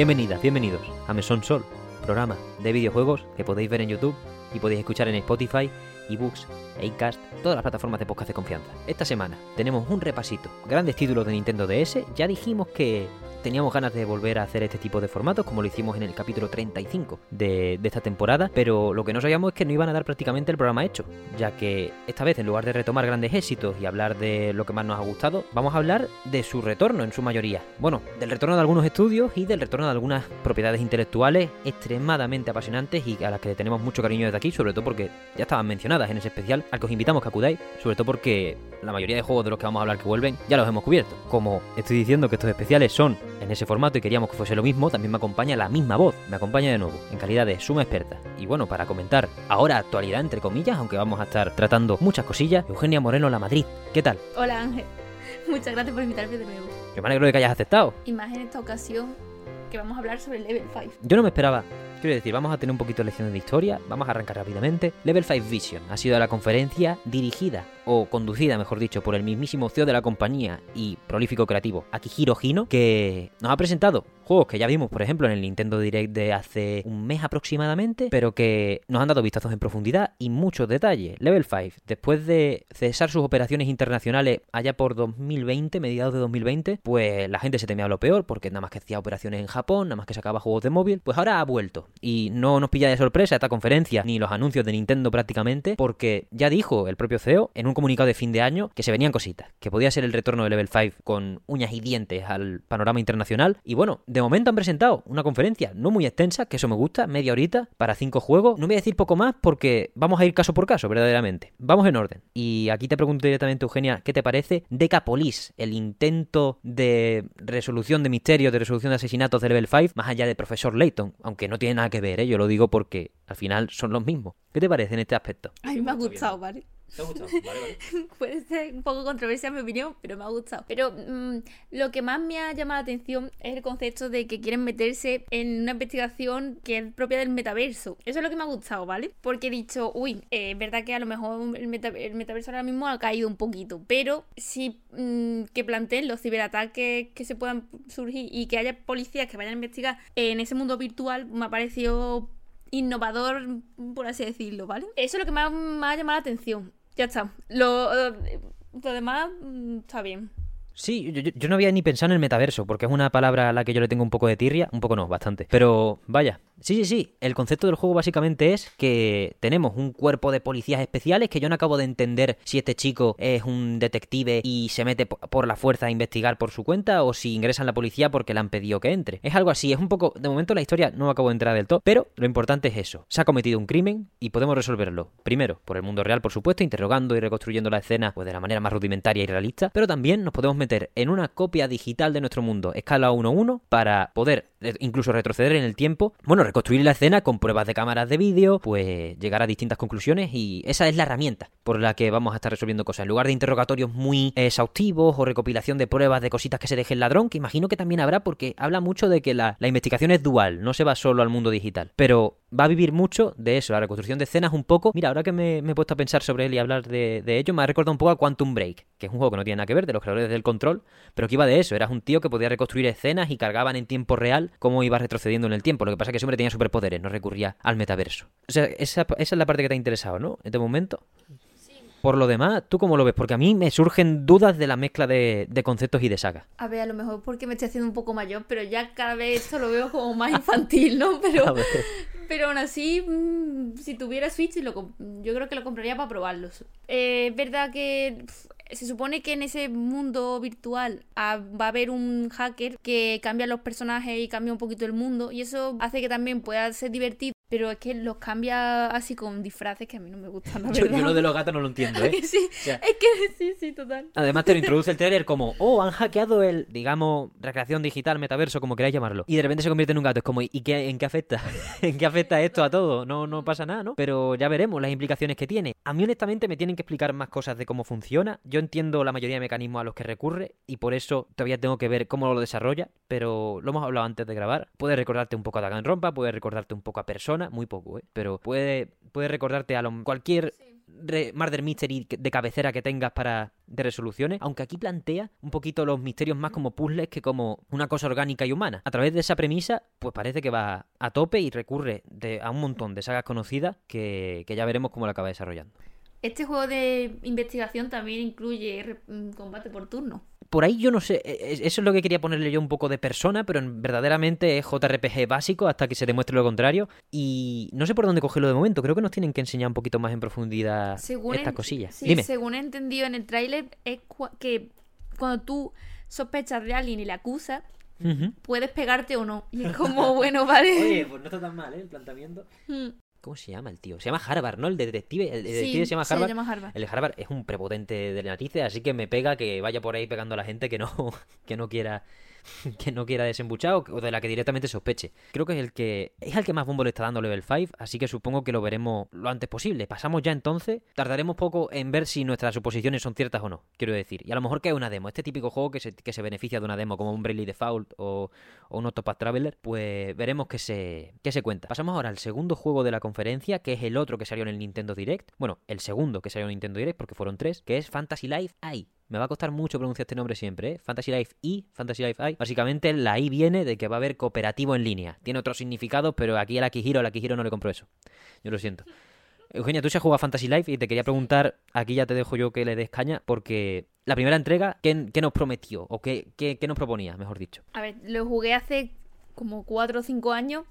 Bienvenidas, bienvenidos a Mesón Sol, programa de videojuegos que podéis ver en YouTube y podéis escuchar en Spotify, eBooks, Acast, todas las plataformas de podcast de confianza. Esta semana tenemos un repasito, grandes títulos de Nintendo DS, ya dijimos que teníamos ganas de volver a hacer este tipo de formatos, como lo hicimos en el capítulo 35 de, esta temporada, pero lo que no sabíamos es que no iban a dar prácticamente el programa hecho, ya que esta vez, en lugar de retomar grandes éxitos y hablar de lo que más nos ha gustado, vamos a hablar de su retorno en su mayoría. Bueno, del retorno de algunos estudios y del retorno de algunas propiedades intelectuales extremadamente apasionantes y a las que tenemos mucho cariño desde aquí, sobre todo porque ya estaban mencionadas en ese especial al que os invitamos que acudáis, sobre todo porque la mayoría de juegos de los que vamos a hablar que vuelven ya los hemos cubierto. Como estoy diciendo que estos especiales son en ese formato y queríamos que fuese lo mismo, también me acompaña la misma voz, me acompaña de nuevo, en calidad de suma experta. Y bueno, para comentar ahora actualidad entre comillas, aunque vamos a estar tratando muchas cosillas, Eugenia Moreno La Madrid. ¿Qué tal? Hola Ángel, muchas gracias por invitarme de nuevo. Yo me alegro de que hayas aceptado. Y más en esta ocasión que vamos a hablar sobre Level 5. Yo no me esperaba Quiero decir, vamos a tener un poquito de lecciones de historia, vamos a arrancar rápidamente. Level 5 Vision ha sido la conferencia dirigida o conducida, mejor dicho, por el mismísimo CEO de la compañía y prolífico creativo Akihiro Hino, que nos ha presentado juegos que ya vimos, por ejemplo, en el Nintendo Direct de hace un mes aproximadamente, pero que nos han dado vistazos en profundidad y muchos detalles. Level 5, después de cesar sus operaciones internacionales allá por 2020, mediados de 2020, pues la gente se temía lo peor, porque nada más que hacía operaciones en Japón, nada más que sacaba juegos de móvil, pues ahora ha vuelto. Y no nos pilla de sorpresa esta conferencia, ni los anuncios de Nintendo prácticamente, porque ya dijo el propio CEO en un comunicado de fin de año que se venían cositas, que podía ser el retorno de Level 5 con uñas y dientes al panorama internacional. Y bueno, de momento han presentado una conferencia no muy extensa, que eso me gusta, media horita, para cinco juegos. No voy a decir poco más porque vamos a ir caso por caso, verdaderamente. Vamos en orden. Y aquí te pregunto directamente, Eugenia, ¿qué te parece Decapolis, el intento de resolución de misterios, de resolución de asesinatos de Level 5, más allá de Profesor Layton? Aunque no tiene nada que ver, ¿eh? yo lo digo porque al final son los mismos. ¿Qué te parece en este aspecto? A mí me ha gustado, ¿vale? ¿Te ha gustado? Vale, vale. Puede ser un poco controversial mi opinión, pero me ha gustado. Pero mmm, lo que más me ha llamado la atención es el concepto de que quieren meterse en una investigación que es propia del metaverso. Eso es lo que me ha gustado, ¿vale? Porque he dicho, uy, eh, es verdad que a lo mejor el, meta el, metaverso ahora mismo ha caído un poquito, pero sí mmm, que planteen los ciberataques que se puedan surgir y que haya policías que vayan a investigar en ese mundo virtual, me ha parecido innovador, por así decirlo, ¿vale? Eso es lo que ha, me ha llamado la atención. Ya está. Lo, lo demás mm, está bien. Sí, yo, no había ni pensado en el metaverso, porque es una palabra a la que yo le tengo un poco de tirria, un poco no, bastante. Pero vaya, sí, sí, sí, el concepto del juego básicamente es que tenemos un cuerpo de policías especiales que yo no acabo de entender si este chico es un detective y se mete por la fuerza a investigar por su cuenta o si ingresa en la policía porque le han pedido que entre. Es algo así, es un poco, de momento la historia no acabo de entrar del todo, pero lo importante es eso, se ha cometido un crimen y podemos resolverlo. Primero, por el mundo real, por supuesto, interrogando y reconstruyendo la escena pues, de la manera más rudimentaria y realista, pero también nos podemos meter en una copia digital de nuestro mundo, escala 1-1, para poder incluso retroceder en el tiempo, bueno, reconstruir la escena con pruebas de cámaras de vídeo, pues llegar a distintas conclusiones y esa es la herramienta por la que vamos a estar resolviendo cosas. En lugar de interrogatorios muy exhaustivos o recopilación de pruebas de cositas que se deje el ladrón, que imagino que también habrá porque habla mucho de que la, la investigación es dual, no se va solo al mundo digital, pero va a vivir mucho de eso, la reconstrucción de escenas un poco. Mira, ahora que me, he puesto a pensar sobre él y hablar de, ello, me ha recordado un poco a Quantum Break, que es un juego que no tiene nada que ver, de los creadores del control, pero que iba de eso. Eras un tío que podía reconstruir escenas y cargaban en tiempo real cómo iba retrocediendo en el tiempo. Lo que pasa es que hombre tenía superpoderes, no recurría al metaverso. O sea, esa, esa es la parte que te ha interesado, ¿no? En este momento. Por lo demás, ¿tú cómo lo ves? Porque a mí me surgen dudas de la mezcla de, de, conceptos y de sagas. A ver, a lo mejor porque me estoy haciendo un poco mayor, pero ya cada vez esto lo veo como más infantil, ¿no? Pero, pero aún así, mmm, si tuviera Switch, lo, yo creo que lo compraría para probarlos. Eh, es verdad que se supone que en ese mundo virtual ah, va a haber un hacker que cambia los personajes y cambia un poquito el mundo y eso hace que también pueda ser divertido. Pero es que los cambia así con disfraces que a mí no me gustan. La yo, yo lo de los gatos no lo entiendo, ¿eh? sí, O sea, es que sí, sí, total. Además te lo introduce el trailer como, oh, han hackeado el, digamos, recreación digital, metaverso, como queráis llamarlo. Y de repente se convierte en un gato. Es como, ¿y qué, en qué afecta? ¿En qué afecta esto a todo? No, no pasa nada, ¿no? Pero ya veremos las implicaciones que tiene. A mí honestamente me tienen que explicar más cosas de cómo funciona. Yo entiendo la mayoría de mecanismos a los que recurre y por eso todavía tengo que ver cómo lo desarrolla, pero lo hemos hablado antes de grabar. Puede recordarte un poco a Danganronpa, puede recordarte un poco a Persona, muy poco, ¿eh? Pero puede, puede recordarte a lo, cualquier... Sí re- murder mystery de cabecera que tengas para de resoluciones, aunque aquí plantea un poquito los misterios más como puzzles que como una cosa orgánica y humana. A través de esa premisa, pues parece que va a tope y recurre de- a un montón de sagas conocidas que, que ya veremos cómo lo acaba desarrollando. Este juego de investigación también incluye mm, combate por turno. Por ahí yo no sé, e- e- eso es lo que quería ponerle yo un poco de persona, pero en- verdaderamente es JRPG básico hasta que se demuestre lo contrario. Y no sé por dónde cogerlo de momento, creo que nos tienen que enseñar un poquito más en profundidad Según estas en- cosillas. sí, Dime. según he entendido en el tráiler, es que cuando tú sospechas de alguien y le acusas, puedes pegarte o no. Y es como, bueno, vale. pues no está tan mal, ¿eh? El planteamiento. Mm, ¿Cómo se llama el tío? Se llama Harvard, ¿no? El de detective. El sí, detective se llama Harvard. llama Harvard. El Harvard es un prepotente de narices, así que me pega que vaya por ahí pegando a la gente que no, que no quiera que no quiera desembuchar o de la que directamente sospeche. Creo que es el que es el que más bombo le está dando Level 5, así que supongo que lo veremos lo antes posible. Pasamos ya entonces, tardaremos poco en ver si nuestras suposiciones son ciertas o no, quiero decir. Y a lo mejor que es una demo, este típico juego que se, que se beneficia de una demo como un Bravely Default o, o un Octopath Traveler, pues veremos qué se, qué se cuenta. Pasamos ahora al segundo juego de la conferencia, que es el otro que salió en el Nintendo Direct. Bueno, el segundo que salió en Nintendo Direct, porque fueron tres, que es Fantasy Life I. Me va a costar mucho pronunciar este nombre siempre, ¿eh? Fantasy Life I, Fantasy Life I. Básicamente la I viene de que va a haber cooperativo en línea. Tiene otros significados, pero aquí al Akihiro, al Akihiro no le compro eso. Yo lo siento. Eugenia, tú se has jugado a Fantasy Life y te quería preguntar, aquí ya te dejo yo que le des caña, porque la primera entrega, ¿qué, qué nos prometió? ¿O qué, qué, qué nos proponía, mejor dicho? A ver, lo jugué hace como 4 o 5 años.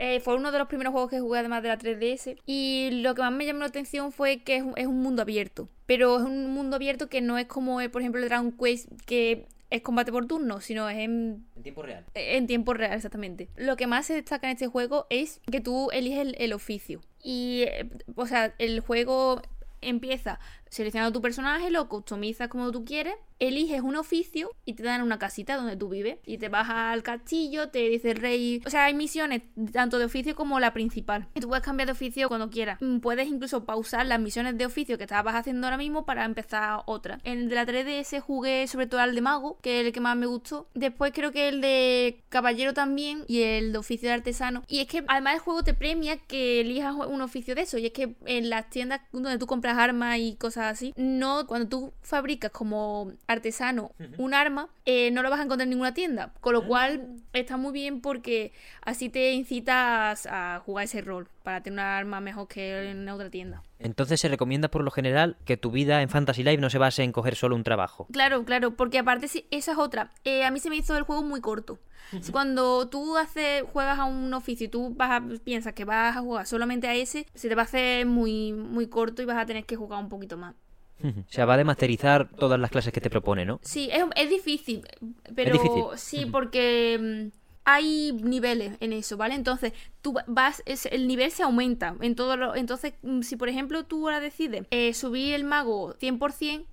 Eh, fue uno de los primeros juegos que jugué además de la 3DS. Y lo que más me llamó la atención fue que es un, es un mundo abierto. Pero es un mundo abierto que no es como, eh, por ejemplo, el Dragon Quest, que es combate por turno, sino es en, En tiempo real. en tiempo real, exactamente. Lo que más se destaca en este juego es que tú eliges el, el oficio. Y, eh, o sea, el juego empieza seleccionando tu personaje, lo customizas como tú quieres, eliges un oficio y te dan una casita donde tú vives. Y te vas al castillo, te dice el rey. O sea, hay misiones tanto de oficio como la principal. Y tú puedes cambiar de oficio cuando quieras. Mm, Puedes incluso pausar las misiones de oficio que estabas haciendo ahora mismo para empezar otra. En el de la 3DS jugué sobre todo al de mago, que es el que más me gustó. Después creo que el de caballero también y el de oficio de artesano. Y es que además el juego te premia que elijas un oficio de eso. Y es que en las tiendas donde tú compras armas y cosas así, no cuando tú fabricas como artesano un arma, eh, no lo vas a encontrar en ninguna tienda. Con lo cual está muy bien porque así te incitas a jugar ese rol para tener una arma mejor que en otra tienda. Entonces se recomienda por lo general que tu vida en Fantasy Life no se base en coger solo un trabajo. Claro, claro, porque aparte sí, esa es otra. Eh, a mí se me hizo el juego muy corto. Cuando tú haces, juegas a un oficio y tú vas a- piensas que vas a jugar solamente a ese, se te va a hacer muy, muy corto y vas a tener que jugar un poquito más. o sea, va a demasterizar todas las clases que te propone, ¿no? Sí, es, es difícil, pero difícil. sí, porque mm, hay niveles en eso, ¿vale? Entonces, tú vas, es- el nivel se aumenta en todo lo, entonces, mm, si por ejemplo tú ahora decides eh, subir el mago 100%,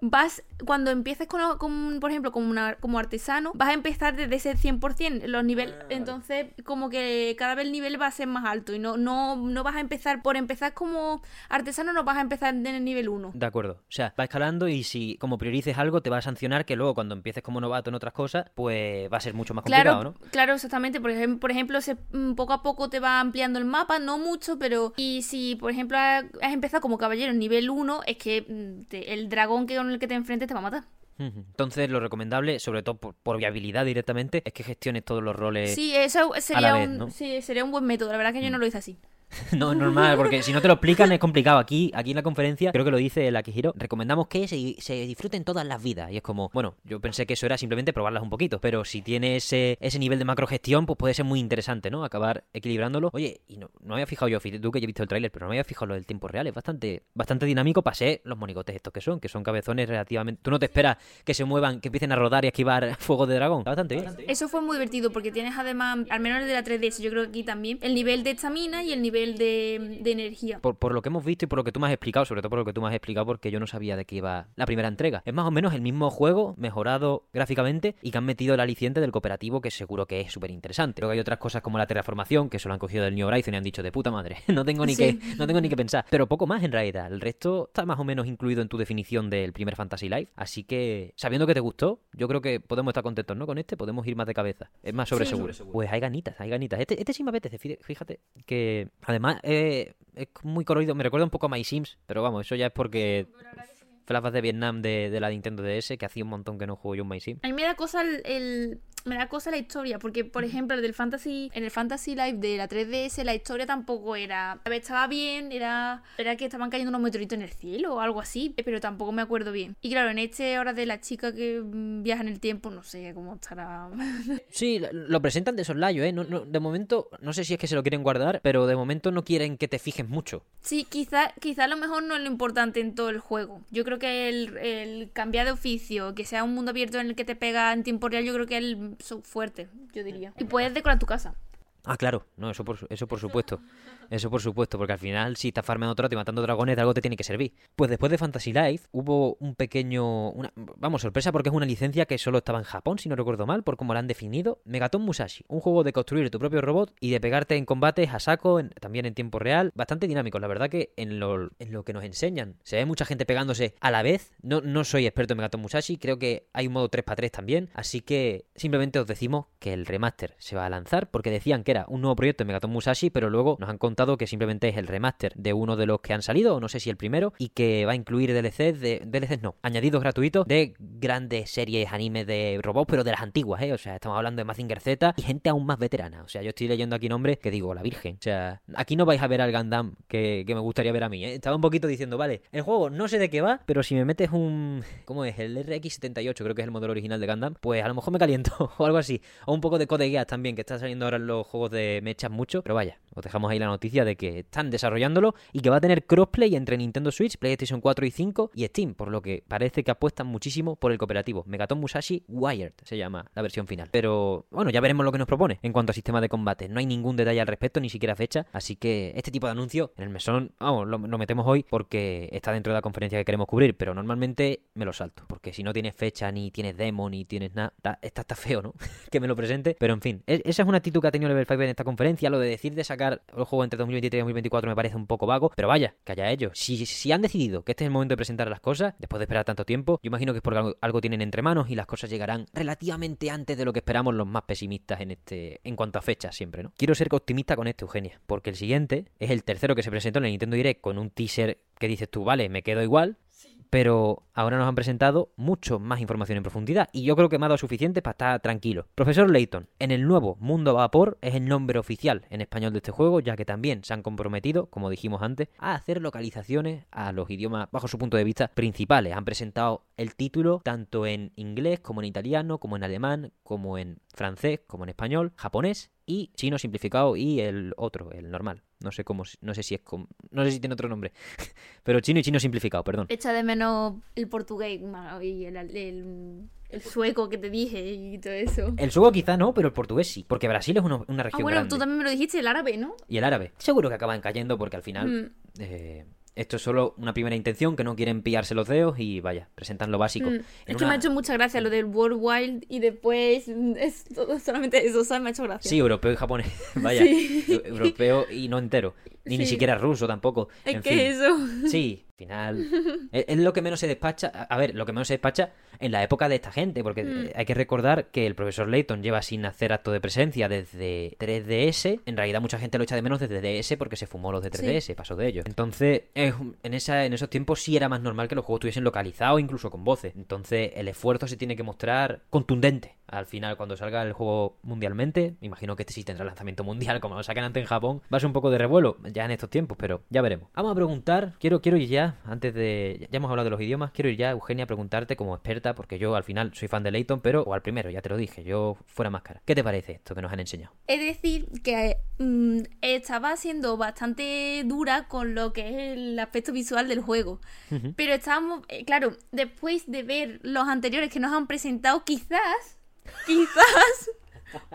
vas, cuando empieces con, con, por ejemplo, como, una, como artesano, vas a empezar desde ese 100%, los niveles, Ah, entonces como que cada vez el nivel va a ser más alto y no, no, no vas a empezar, por empezar como artesano no vas a empezar en el nivel 1. De acuerdo. O sea, va escalando y si como priorices algo te va a sancionar que luego cuando empieces como novato en otras cosas, pues va a ser mucho más complicado, Claro, ¿no? claro, exactamente. Por ejemplo, por ejemplo se, mm, poco a poco te va ampliando el mapa, no mucho, pero y si, por ejemplo, has has empezado como caballero en nivel 1, es que mm, te- el dragón que con el que te enfrentes te va a matar. Entonces, lo recomendable, sobre todo por, por viabilidad directamente, es que gestiones todos los roles. Sí, eso sería, vez, un, ¿no? Mm. sí, sería un buen método. La verdad que yo no lo hice así. No, normal, porque si no te lo explican es complicado. Aquí, aquí en la conferencia, creo que lo dice el Akihiro, recomendamos que se, disfruten todas las vidas. Y es como, bueno, yo pensé que eso era simplemente probarlas un poquito, pero si tiene ese, ese nivel de macrogestión, pues puede ser muy interesante, ¿no? Acabar equilibrándolo. Oye, y no, no había fijado yo, tú que ya he visto el tráiler, pero no había fijado lo del tiempo real. Es bastante, bastante dinámico. Pasé los monigotes estos que son, que son cabezones relativamente... Tú no te esperas que se muevan, que empiecen a rodar y a esquivar fuego de dragón. Bastante. Eso fue muy divertido porque tienes además, al menos de la 3DS, yo creo que aquí también, el nivel de estamina y el nivel de, de energía. Por, por lo que hemos visto y por lo que tú me has explicado, sobre todo por lo que tú me has explicado, porque yo no sabía de qué iba la primera entrega. Es más o menos el mismo juego, mejorado gráficamente, y que han metido el aliciente del cooperativo, que seguro que es súper interesante. Luego hay otras cosas como la terraformación, que eso lo han cogido del New Horizon y han dicho de puta madre. No tengo ni Sí. que, no tengo ni que pensar. Pero poco más en realidad. El resto está más o menos incluido en tu definición del primer Fantasy Life. Así que, sabiendo que te gustó, yo creo que podemos estar contentos, ¿no? Con este, podemos ir más de cabeza. Es más sobre Sí. seguro. Pues hay ganitas, hay ganitas. Este, este sí me apetece, fí- fíjate que Además, eh, es muy colorido, me recuerda un poco a My Sims, pero vamos, eso ya es porque Flashbacks de Vietnam de, de la Nintendo DS, que hacía un montón que no juego yo un My Sims. A mí me da cosa el, el- me da cosa la historia, porque por ejemplo el del Fantasy, en el Fantasy Live de la 3DS la historia tampoco era, a ver, estaba bien, era, era que estaban cayendo unos meteoritos en el cielo o algo así, pero tampoco me acuerdo bien. Y claro, en este ahora de la chica que mm, viaja en el tiempo, no sé cómo estará. Sí, lo- lo presentan de soslayo, ¿eh? No, no- de momento, no sé si es que se lo quieren guardar, pero de momento no quieren que te fijes mucho. Sí, quizá, quizá a lo mejor no es lo importante en todo el juego. Yo creo que el, el cambiar de oficio, que sea un mundo abierto en el que te pega en tiempo real, yo creo que es el fuerte, yo diría. Y puedes decorar tu casa. Ah, claro, no, eso por, eso por supuesto. Eso por supuesto, porque al final, si estás farmeando trato y matando dragones, de algo te tiene que servir. Pues después de Fantasy Life, hubo un pequeño. Una, vamos, sorpresa, porque es una licencia que solo estaba en Japón, si no recuerdo mal, por cómo la han definido. Megaton Musashi, un juego de construir tu propio robot y de pegarte en combates a saco, también en tiempo real. Bastante dinámico, la verdad que en lo, en lo que nos enseñan, se ve mucha gente pegándose a la vez. No, no soy experto en Megaton Musashi, creo que hay un modo 3x3 también. Así que simplemente os decimos que el remaster se va a lanzar, porque decían que era un nuevo proyecto de Megaton Musashi, pero luego nos han contado que simplemente es el remaster de uno de los que han salido, o no sé si el primero, y que va a incluir DLCs de. DLCs no, añadidos gratuitos de grandes series animes de robots, pero de las antiguas, ¿eh? O sea, estamos hablando de Mazinger Z y gente aún más veterana. O sea, yo estoy leyendo aquí nombres que digo, la Virgen. O sea, aquí no vais a ver al Gundam que, que me gustaría ver a mí, ¿eh? Estaba un poquito diciendo, vale, el juego no sé de qué va, pero si me metes un. ¿Cómo es? El RX78, creo que es el modelo original de Gundam, pues a lo mejor me caliento o algo así. O un poco de Code Geass también, que está saliendo ahora en los juegos de mechas mucho. Pero vaya, os dejamos ahí la noticia de que están desarrollándolo y que va a tener crossplay entre Nintendo Switch, PlayStation 4 y 5 y Steam, por lo que parece que apuestan muchísimo por el cooperativo. Megaton Musashi Wired se llama la versión final. Pero bueno, ya veremos lo que nos propone en cuanto a sistema de combate. No hay ningún detalle al respecto, ni siquiera fecha. Así que este tipo de anuncio en el mesón, vamos, lo, metemos hoy porque está dentro de la conferencia que queremos cubrir. Pero normalmente me lo salto. Porque si no tienes fecha, ni tienes demo, ni tienes nada, está, está, está feo, ¿no? que me lo presente. Pero en fin, e- esa es una actitud que ha tenido Level 5 en esta conferencia. Lo de decir de sacar el juego entre 2023 y 2024 me parece un poco vago. Pero vaya, que haya ellos. Si, si han decidido que este es el momento de presentar las cosas, después de esperar tanto tiempo, yo imagino que es porque algo, algo tienen entre manos y las cosas llegarán relativamente antes de lo que esperamos los más pesimistas en este en cuanto a fechas siempre, ¿no? Quiero ser optimista con este, Eugenia, porque el siguiente es el tercero que se presentó en el Nintendo Direct con un teaser que dices tú, vale, me quedo igual, pero ahora nos han presentado mucho más información en profundidad y yo creo que me ha dado suficiente para estar tranquilo. Profesor Layton, en el nuevo Mundo Vapor es el nombre oficial en español de este juego, ya que también se han comprometido, como dijimos antes, a hacer localizaciones a los idiomas bajo su punto de vista principales. Han presentado el título tanto en inglés como en italiano, como en alemán, como en francés, como en español, japonés y chino simplificado y el otro, el normal. No sé cómo, no sé si es com- no sé si tiene otro nombre, pero chino y chino simplificado, perdón. Echa de menos el portugués y el, el- el sueco que te dije y todo eso. El sueco quizá no, pero el portugués sí, porque Brasil es una, una Ah, región bueno, grande. tú también me lo dijiste, el árabe, ¿no? Y el árabe. Seguro que acaban cayendo porque al final Mm. eh, esto es solo una primera intención, que no quieren pillarse los dedos y vaya, presentan lo básico. Mm. Es que me ha hecho mucha gracia lo del World Wild y después es todo- solamente eso, ¿sabes? Me ha hecho gracia. Sí, europeo y japonés. Vaya, Sí. europeo y no entero. Ni, ni siquiera ruso tampoco. Es en que fin. eso. Sí, final. es, es lo que menos se despacha. A ver, lo que menos se despacha en la época de esta gente, porque Mm. eh, hay que recordar que el profesor Layton lleva sin hacer acto de presencia desde 3DS. En realidad, mucha gente lo echa de menos desde DS porque se fumó los de 3DS, pasó de ellos. Entonces, en, esa, en esos tiempos sí era más normal que los juegos estuviesen localizados, incluso con voces. Entonces, el esfuerzo se tiene que mostrar contundente. Al final, cuando salga el juego mundialmente, me imagino que este sí tendrá lanzamiento mundial, como lo saquen antes en Japón, va a ser un poco de revuelo ya en estos tiempos, pero ya veremos. Vamos a preguntar, quiero, quiero ir ya, antes de. Ya hemos hablado de los idiomas, quiero ir ya, Eugenia, a preguntarte como experta, porque yo al final soy fan de Layton, pero. O al primero, ya te lo dije, yo fuera máscara. ¿Qué te parece esto que nos han enseñado? Es decir, que mm, estaba siendo bastante dura con lo que es el aspecto visual del juego. Pero estábamos, eh, claro, después de ver los anteriores que nos han presentado, quizás, quizás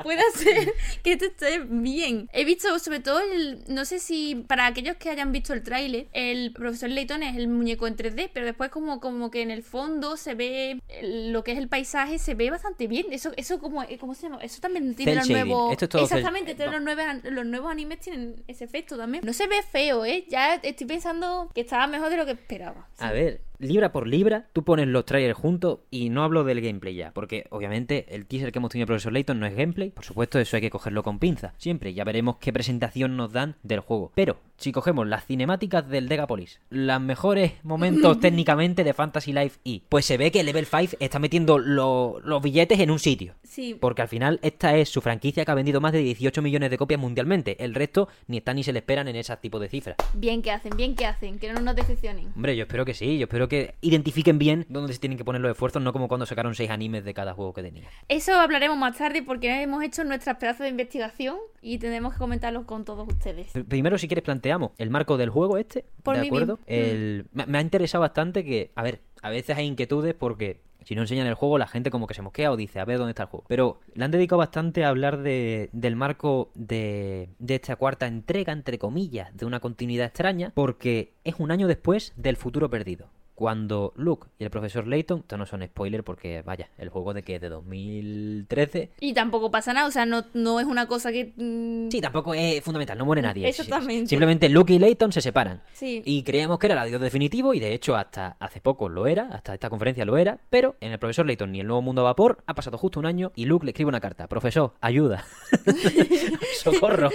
pueda ser que esto esté bien. He visto sobre todo el, no sé si para aquellos que hayan visto el tráiler, el profesor Layton es el muñeco en 3D, pero después como, como que en el fondo se ve el- lo que es el paisaje, se ve bastante bien. Eso, eso como, eh, ¿cómo se llama? Eso también tiene los nuevos. Esto es todo cel- Exactamente, tiene los, nuevos, los nuevos animes tienen ese efecto también. No se ve feo, ¿eh? Ya estoy pensando que estaba mejor de lo que esperaba. A ver, libra por libra, tú pones los trailers juntos y no hablo del gameplay ya, porque obviamente el teaser que hemos tenido de Profesor Layton no es gameplay, por supuesto eso hay que cogerlo con pinza, siempre, ya veremos qué presentación nos dan del juego. Pero, si cogemos las cinemáticas del Degapolis, los mejores momentos técnicamente de Fantasy Life E, pues se ve que Level 5 está metiendo lo- los billetes en un sitio. Sí. Porque al final esta es su franquicia que ha vendido más de 18 millones de copias mundialmente. El resto ni están ni se le esperan en ese tipo de cifras. Bien que hacen, bien que hacen, que no nos decepcionen. Hombre, yo espero que sí, yo espero que identifiquen bien dónde se tienen que poner los esfuerzos, no como cuando sacaron seis animes de cada juego que tenía. Eso hablaremos más tarde porque hemos hecho nuestras pedazos de investigación y tenemos que comentarlos con todos ustedes. Pr- Primero, si quieres, planteamos el marco del juego este, Por ¿de acuerdo? bien. El... Me, me ha interesado bastante que, a ver, a veces hay inquietudes porque si no enseñan el juego, la gente como que se mosquea o dice, a ver dónde está el juego. Pero le han dedicado bastante a hablar de, del marco de, de esta cuarta entrega, entre comillas, de una continuidad extraña, porque es un año después del futuro perdido. Cuando Luke y el profesor Layton, esto no son spoilers porque, vaya, el juego de que es de 2013. Y tampoco pasa nada, o sea, no, no es una cosa que... mm, Sí, tampoco es fundamental, no muere nadie. Exactamente. Simplemente Luke y Layton se separan. Sí. Y creíamos que era el adiós definitivo, y de hecho hasta hace poco lo era, hasta esta conferencia lo era, pero en el profesor Layton ni el nuevo mundo a vapor ha pasado justo un año y Luke le escribe una carta. Profesor, ayuda. Socorro.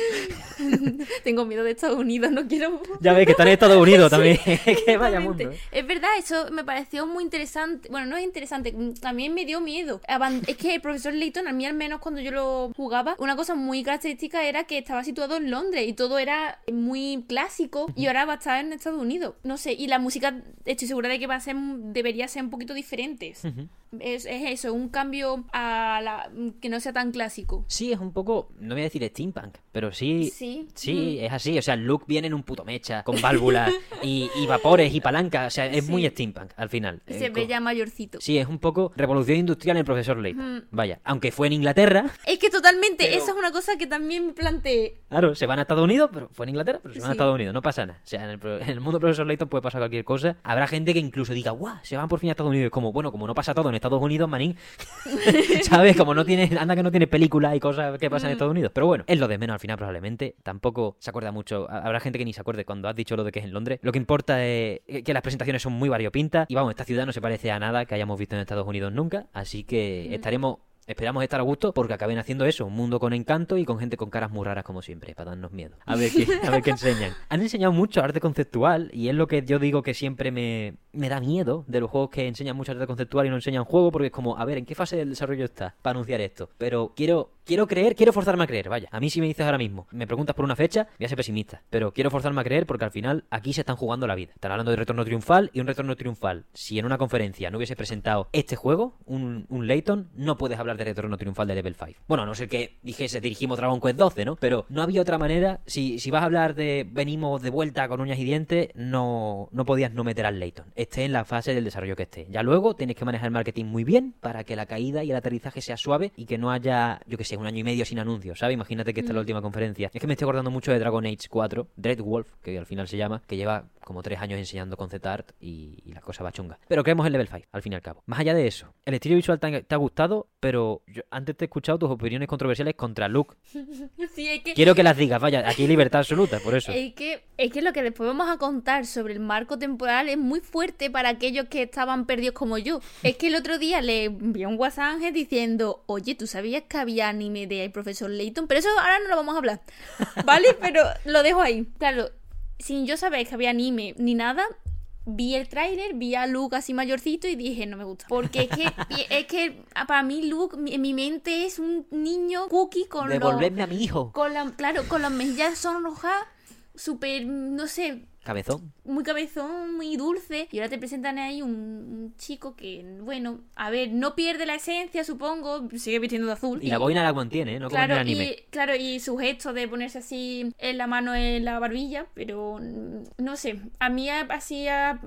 Tengo miedo de Estados Unidos, no quiero... Ya ves que está en Estados Unidos también. que vaya mundo. ¿eh? Es verdad, eso me pareció muy interesante. Bueno, no es interesante, mm, también me dio miedo. Es que el profesor Layton, a mí al menos cuando yo lo jugaba, una cosa muy característica era que estaba situado en Londres y todo era muy clásico y ahora va a estar en Estados Unidos. No sé, y la música estoy segura de que va a ser, debería ser un poquito diferentes. Es, es eso, un cambio a la que no sea tan clásico. Sí, es un poco, no voy a decir steampunk, pero sí. Sí. Sí, es así. O sea, Luke viene en un puto mecha, con válvulas y, y vapores y palancas. O sea, es Sí. muy steampunk al final. Eh, se ve ya mayorcito. Sí, es un poco revolución industrial en el profesor Layton. Vaya, aunque fue en Inglaterra, Es que totalmente, Pero- esa es una cosa que también planteé. claro, se van a Estados Unidos, pero fue en Inglaterra, pero se van a. Estados Unidos, no pasa nada. O sea, en el, pro- en el mundo profesor Layton puede pasar cualquier cosa. Habrá gente que incluso diga, guau, se van por fin a Estados Unidos. Es como, bueno, como no pasa todo en Estados Unidos, manín. ¿Sabes? Como no tiene, anda que no tiene películas y cosas que pasan en. Estados Unidos. Pero bueno, es lo de menos al final probablemente. Tampoco se acuerda mucho. Ha- Habrá gente que ni se acuerde cuando has dicho lo de que es en Londres. Lo que importa es que las presentaciones son muy variopintas. Y vamos, esta ciudad no se parece a nada que hayamos visto en Estados Unidos nunca. Así que estaremos... Esperamos estar a gusto porque acaben haciendo eso, un mundo con encanto y con gente con caras muy raras como siempre, para darnos miedo. A ver qué, a ver qué enseñan. Han enseñado mucho arte conceptual y es lo que yo digo que siempre me, me da miedo de los juegos que enseñan mucho arte conceptual y no enseñan juego porque es como, a ver, ¿en qué fase del desarrollo está para anunciar esto? Pero quiero, quiero creer, quiero forzarme a creer, vaya. A mí si me dices ahora mismo, me preguntas por una fecha, voy a ser pesimista, pero quiero forzarme a creer porque al final aquí se están jugando la vida. Están hablando de retorno triunfal y un retorno triunfal. Si en una conferencia no hubiese presentado este juego, un, un Layton, no puedes hablar de retorno triunfal de Level 5. Bueno, a no ser que dijese dirigimos Dragon Quest 12, ¿no? Pero no había otra manera. Si, si vas a hablar de venimos de vuelta con uñas y dientes, no, no podías no meter al Layton. Esté en la fase del desarrollo que esté. Ya luego tienes que manejar el marketing muy bien para que la caída y el aterrizaje sea suave y que no haya, yo que sé, un año y medio sin anuncios, ¿sabes? Imagínate que esta es la última conferencia. Es que me estoy acordando mucho de Dragon Age 4, Dreadwolf, que al final se llama, que lleva como tres años enseñando concept art y, y la cosa va chunga. Pero creemos en Level 5, al fin y al cabo. Más allá de eso, el estilo visual te ha gustado, pero yo antes te he escuchado tus opiniones controversiales contra Luke. Sí, es que, Quiero que las digas, vaya, aquí hay libertad absoluta, por eso. es que es que lo que después vamos a contar sobre el marco temporal es muy fuerte para aquellos que estaban perdidos como yo. Es que el otro día le envié un WhatsApp a Ángel diciendo, oye, ¿tú sabías que había anime de el profesor Layton? Pero eso ahora no lo vamos a hablar, ¿vale? Pero lo dejo ahí. Claro, sin yo saber que había anime ni nada, vi el tráiler, vi a Luke así mayorcito y dije, no me gusta. Porque es que, es que para mí Luke, mi- en mi mente es un niño cookie con los... Devolvedme a mi hijo. Con la, claro, con las mejillas sonrojas, súper, no sé, Cabezón. Muy cabezón, muy dulce. Y ahora te presentan ahí un, un chico que, bueno, a ver, no pierde la esencia, supongo, sigue vistiendo de azul. Y la boina la mantiene, ¿eh? No como en Claro el anime. y, claro, y su gesto de ponerse así en la mano en la barbilla, pero mm, no sé, a mí así a,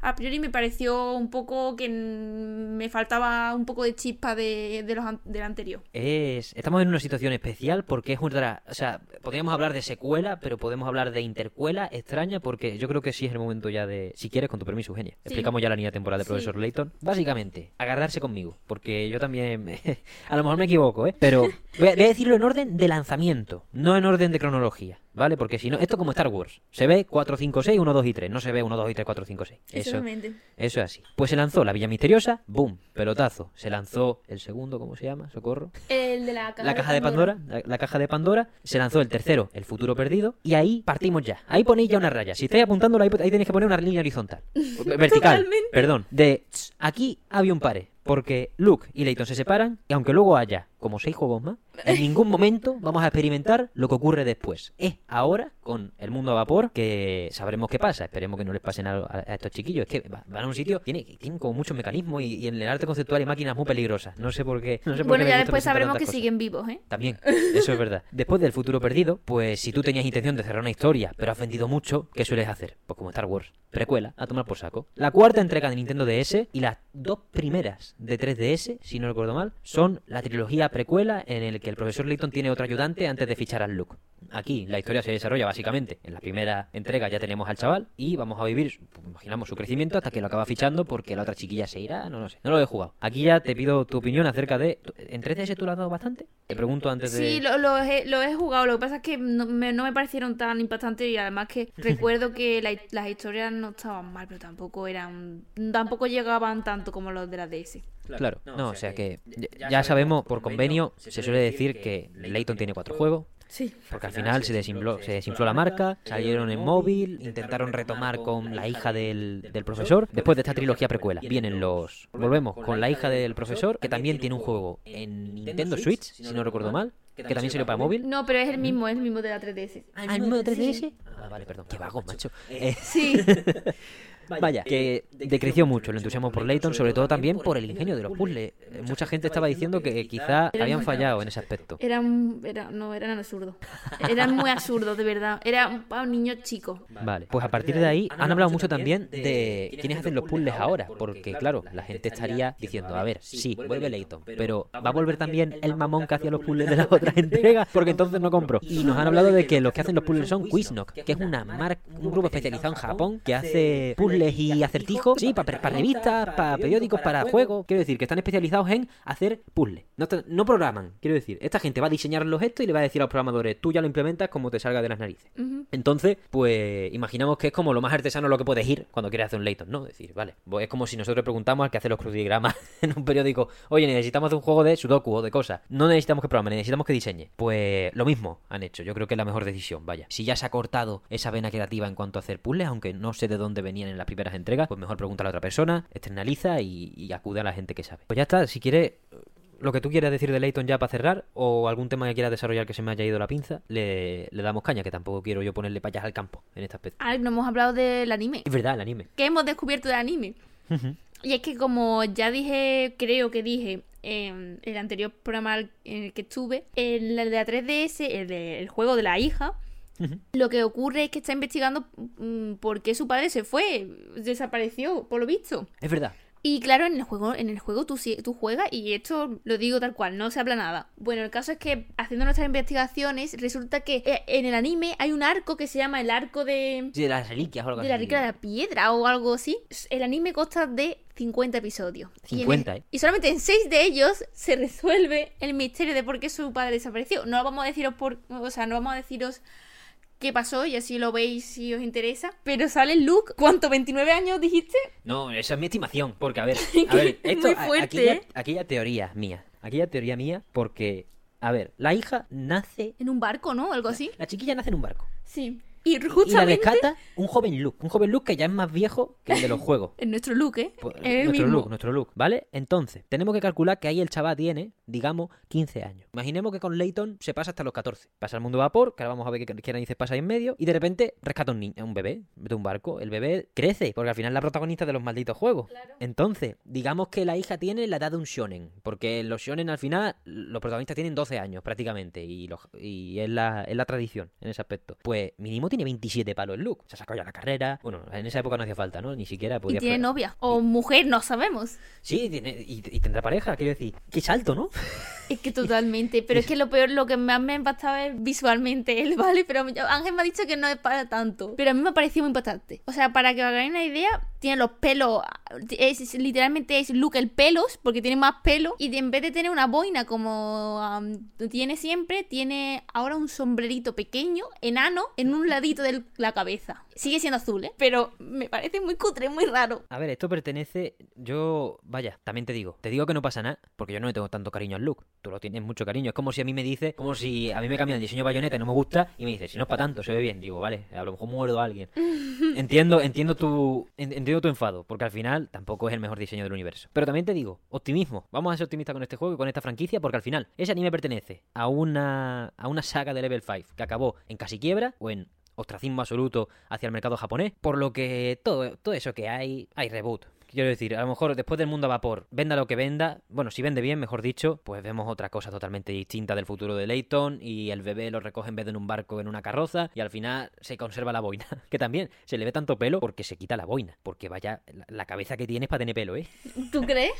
a priori me pareció un poco que mm, me faltaba un poco de chispa de, de los del anterior. Es, estamos en una situación especial porque es una, o sea, podríamos hablar de secuela, pero podemos hablar de intercuela extraña porque yo creo que sí es el momento ya de, si quieres, con tu permiso, Eugenia. Explicamos ya la línea temporal de Sí. Profesor Layton. Básicamente, agarrarse conmigo, porque yo también, a lo mejor me equivoco, ¿eh? Pero voy a, voy a decirlo en orden de lanzamiento, no en orden de cronología. ¿Vale? Porque si no, esto es como Star Wars. Se ve 4, 5, 6, 1, 2 y 3. No se ve 1, 2 y 3, 4, 5, 6. Eso, Exactamente. eso es así. Pues se lanzó la Villa Misteriosa, boom, pelotazo. Se lanzó el segundo, ¿cómo se llama? Socorro. El de la caja, La caja de Pandora, la, la caja de Pandora, se lanzó el tercero, el futuro perdido, y ahí partimos ya. Ahí ponéis ya una raya. Si estáis apuntándolo, ahí, ahí tenéis que poner una línea horizontal. Vertical, Totalmente. perdón. De tss, aquí había un pare. Porque Luke y Leighton se separan, y aunque luego haya como seis juegos más, en ningún momento vamos a experimentar lo que ocurre después. Es ahora, con el mundo a vapor, que sabremos qué pasa. Esperemos que no les pasen a, a- estos chiquillos. Es que va- van a un sitio, tiene, tienen como muchos mecanismos y, y en el arte conceptual hay máquinas muy peligrosas. No sé por qué. No sé por Bueno, qué ya después sabremos que cosas. siguen vivos, ¿eh? También, eso es verdad. Después del futuro perdido, pues si tú tenías intención de cerrar una historia, pero has vendido mucho, ¿qué sueles hacer? Pues como Star Wars, precuela, a tomar por saco. La cuarta entrega de Nintendo DS y las dos primeras de 3DS, si no recuerdo mal, son la trilogía precuela en el que el profesor Layton tiene otro ayudante antes de fichar al Luke. Aquí la historia se desarrolla básicamente. En la primera entrega ya tenemos al chaval y vamos a vivir, pues, imaginamos, su crecimiento hasta que lo acaba fichando porque la otra chiquilla se irá, no lo sé. No lo he jugado. Aquí ya te pido tu opinión acerca de... ¿En 3DS tú lo has dado bastante? Te pregunto antes de... Sí, lo, lo he, lo he jugado. Lo que pasa es que no me, no me parecieron tan impactantes y además que recuerdo que la- las historias no estaban mal, pero tampoco eran, tampoco llegaban tanto como los de la DS. Claro, no, o sea que ya, ya sabemos por convenio, se suele decir que Layton tiene cuatro juegos, Sí. porque al final se desinfló, se desinfló la marca, salieron en móvil, intentaron retomar con la hija del, del profesor. Después de esta trilogía precuela, vienen los... Volvemos con la hija del profesor, que también tiene un juego en Nintendo Switch, si no recuerdo mal, que también salió para móvil. No, pero es el mismo, es el mismo de la 3DS. ¿Ah, el mismo de 3DS? Ah, vale, perdón. Qué vago, macho. Eh, Sí. Vaya, que decreció mucho el entusiasmo por Layton, sobre todo también por el ingenio de los puzzles. Eh, Mucha gente estaba diciendo que quizá habían fallado en ese aspecto. Eran, era, no, eran absurdos. Eran muy absurdos, de verdad. Era un- para un niño chico. Vale, pues a partir de ahí han hablado mucho también de quiénes hacen los puzzles ahora, porque claro, la gente estaría diciendo, a ver, sí, vuelve Layton, pero ¿va a volver también el mamón que hacía los puzzles de las otras entregas? Porque entonces no compro. Y nos han hablado de que los que hacen los puzzles son Quiznock, que es una marca, un grupo especializado en Japón que hace puzzles y acertijos, sí, para, revistas, para periódicos, para juegos, quiero decir, que están especializados en hacer puzzles. No, programan, quiero decir, esta gente va a diseñarlos esto y le va a decir a los programadores, tú ya lo implementas como te salga de las narices. Entonces, pues imaginamos que es como lo más artesano lo que puedes ir cuando quieres hacer un Layton, ¿no? Es decir, vale, pues es como si nosotros preguntamos al que hace los crucigramas en un periódico, oye, necesitamos hacer un juego de Sudoku o de cosas. No necesitamos que programe, necesitamos que diseñe. Pues lo mismo han hecho, yo creo que es la mejor decisión, vaya. Si ya se ha cortado esa vena creativa en cuanto a hacer puzzles, aunque no sé de dónde venían en las primeras entregas, pues mejor pregunta a la otra persona, externaliza y, y acude a la gente que sabe. Pues ya está, si quieres lo que tú quieras decir de Layton ya para cerrar, o algún tema que quieras desarrollar que se me haya ido la pinza, le, le damos caña, que tampoco quiero yo ponerle payas al campo en este aspecto. Ah, no hemos hablado del anime. Es verdad, el anime. ¿Qué hemos descubierto del anime? Y es que como ya dije, creo que dije en el anterior programa en el que estuve, el de la 3DS, el, de- el juego de la hija, lo que ocurre es que está investigando mm, por qué su padre se fue, desapareció, por lo visto. Es verdad. Y claro, en el juego, en el juego tú, tú juegas y esto lo digo tal cual, no se habla nada. Bueno, el caso es que haciendo nuestras investigaciones resulta que eh, en el anime hay un arco que se llama el arco de, Sí, de las reliquias o algo de la rica de la piedra o algo así. El anime consta de 50 episodios. Y en 50, el- ¿eh? Y solamente en 6 de ellos se resuelve el misterio de por qué su padre desapareció. No vamos a deciros por, o sea, no vamos a deciros qué pasó y así lo veis si os interesa. Pero sale Luke, ¿cuánto? ¿29 años dijiste? No, esa es mi estimación, porque a ver, a ver, Es esto, muy fuerte, aquella, ¿eh? aquella teoría mía, aquella teoría mía, porque, a ver, la hija nace, En un barco, ¿no? Algo así. la chiquilla nace en un barco. Sí. Y Y la justamente rescata un joven Luke, un joven Luke que ya es más viejo que el de los juegos. en nuestro Luke, ¿eh? Pues, el nuestro mismo. look, nuestro look, ¿vale? Entonces, tenemos que calcular que ahí el chaval tiene, digamos, 15 años. Imaginemos que con Layton se pasa hasta los 14. Pasa al mundo vapor, que ahora vamos a ver qué, qué narices pasa ahí en medio, y de repente rescata un niño, un bebé de un barco. El bebé crece, porque al final es la protagonista de los malditos juegos. Entonces, digamos que la hija tiene la edad de un shonen, porque los shonen al final, los protagonistas tienen 12 años prácticamente, y, los, y es, la, es la tradición en ese aspecto. Pues mínimo tiene 27 palos el look. Se ha sacado ya la carrera. Bueno, en esa época no hacía falta, ¿no? Ni siquiera Y podía tiene novia. O mujer, no sabemos. Sí, tiene, y, y tendrá pareja, quiero decir. Qué salto, ¿no? Es que totalmente. Pero es que lo peor, lo que más me ha impactado es visualmente él, ¿vale? Pero Ángel me ha dicho que no es para tanto. Pero a mí me ha parecido muy impactante. O sea, para que os hagáis una idea, tiene los pelos es, literalmente es Luke el pelos, porque tiene más pelo. Y en vez de tener una boina como um, tiene siempre, tiene ahora un sombrerito pequeño, enano, en un ladito de la cabeza. Sigue siendo azul, ¿eh? Pero me parece muy cutre, muy raro. A ver, esto pertenece. Yo. Vaya, también te digo. Te digo que no pasa nada, porque yo no le tengo tanto cariño al look. Tú lo tienes mucho cariño. Es como si a mí me dice. Como si a mí me cambia el diseño bayoneta y no me gusta. Y me dice, si no es para tanto, se ve bien. Digo, vale, a lo mejor muerdo a alguien. entiendo, entiendo tu. Entiendo tu enfado, porque al final tampoco es el mejor diseño del universo. Pero también te digo, optimismo. Vamos a ser optimistas con este juego y con esta franquicia, porque al final, ese anime pertenece a una. a una saga de level 5 que acabó en casi quiebra o en ostracismo absoluto hacia el mercado japonés, por lo que todo, todo eso que hay, hay reboot. Quiero decir, a lo mejor después del mundo a vapor, venda lo que venda, bueno, si vende bien, mejor dicho, pues vemos otra cosa totalmente distinta del futuro de Leighton y el bebé lo recoge en vez de en un barco en una carroza y al final se conserva la boina. Que también se le ve tanto pelo porque se quita la boina, porque vaya, la, cabeza que tiene es para tener pelo, ¿eh? ¿Tú crees?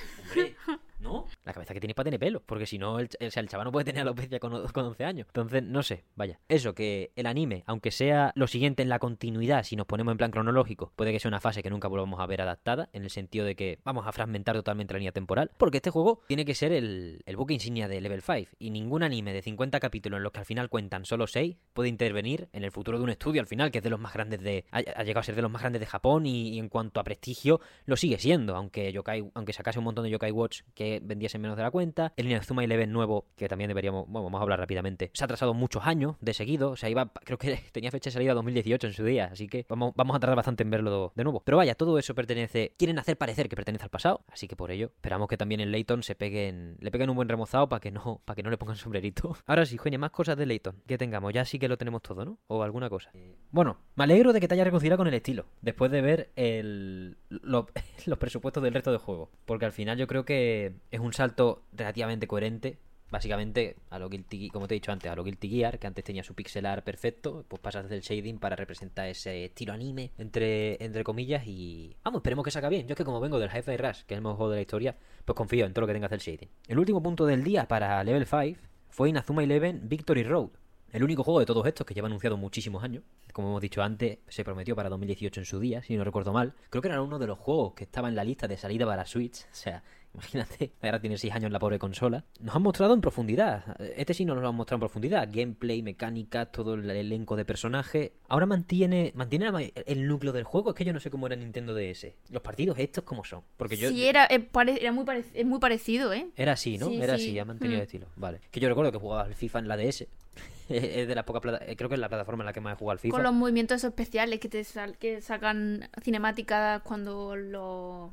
¿No? La cabeza que tiene para tener pelo. Porque si no, el, sea, el chaval no puede tener alopecia con, con 11 años. Entonces, no sé, vaya. Eso, que el anime, aunque sea lo siguiente en la continuidad, si nos ponemos en plan cronológico, puede que sea una fase que nunca volvamos a ver adaptada, en el sentido de que vamos a fragmentar totalmente la línea temporal. Porque este juego tiene que ser el, el buque insignia de Level 5. Y ningún anime de 50 capítulos en los que al final cuentan solo 6 puede intervenir en el futuro de un estudio al final, que es de los más grandes de. Ha, llegado a ser de los más grandes de Japón y, en cuanto a prestigio lo sigue siendo. Aunque Yokai, aunque sacase un montón de Yokai Watch que vendiese menos de la cuenta. El Inazuma Eleven nuevo, que también deberíamos, bueno, vamos a hablar rápidamente, se ha atrasado muchos años de seguido. O sea, iba, creo que tenía fecha de salida 2018 en su día, así que vamos, vamos a tardar bastante en verlo de nuevo. Pero vaya, todo eso pertenece, quieren hacer parecer que pertenece al pasado, así que por ello esperamos que también en Layton se peguen, le peguen un buen remozado para que no, para que no le pongan sombrerito. Ahora sí, Juenia, más cosas de Layton que tengamos, ya sí que lo tenemos todo, ¿no? O alguna cosa. Bueno, me alegro de que te haya reconciliado con el estilo, después de ver el, los presupuestos del resto del juego, porque al final yo creo que es un salto relativamente coherente. Básicamente, a lo Guilty, como te he dicho antes, a lo Guilty Gear, que antes tenía su pixelar perfecto, pues pasas del shading para representar ese estilo anime, entre, entre comillas, y... Vamos, esperemos que salga bien. Yo es que como vengo del Hi-Fi Rush, que es el mejor juego de la historia, pues confío en todo lo que tenga el shading. El último punto del día para Level 5 fue Inazuma Eleven Victory Road. El único juego de todos estos que lleva anunciado muchísimos años. Como hemos dicho antes, se prometió para 2018 en su día, si no recuerdo mal. Creo que era uno de los juegos que estaba en la lista de salida para Switch. O sea, Imagínate, ahora tiene 6 años la pobre consola. Nos han mostrado en profundidad. Este sí nos lo han mostrado en profundidad. Gameplay, mecánica, todo el elenco de personajes. Ahora mantiene mantiene el núcleo del juego. Es que yo no sé cómo era Nintendo DS. Los partidos estos cómo son. Porque yo... Sí, era, eh, era muy, muy parecido, ¿eh? Era así, ¿no? era así, ha mantenido el mm. estilo. Vale. Que yo recuerdo que jugaba al FIFA en la DS. es de las pocas eh, creo que es la plataforma en la que más he jugado al FIFA. Con los movimientos especiales que te que sacan cinemáticas cuando lo,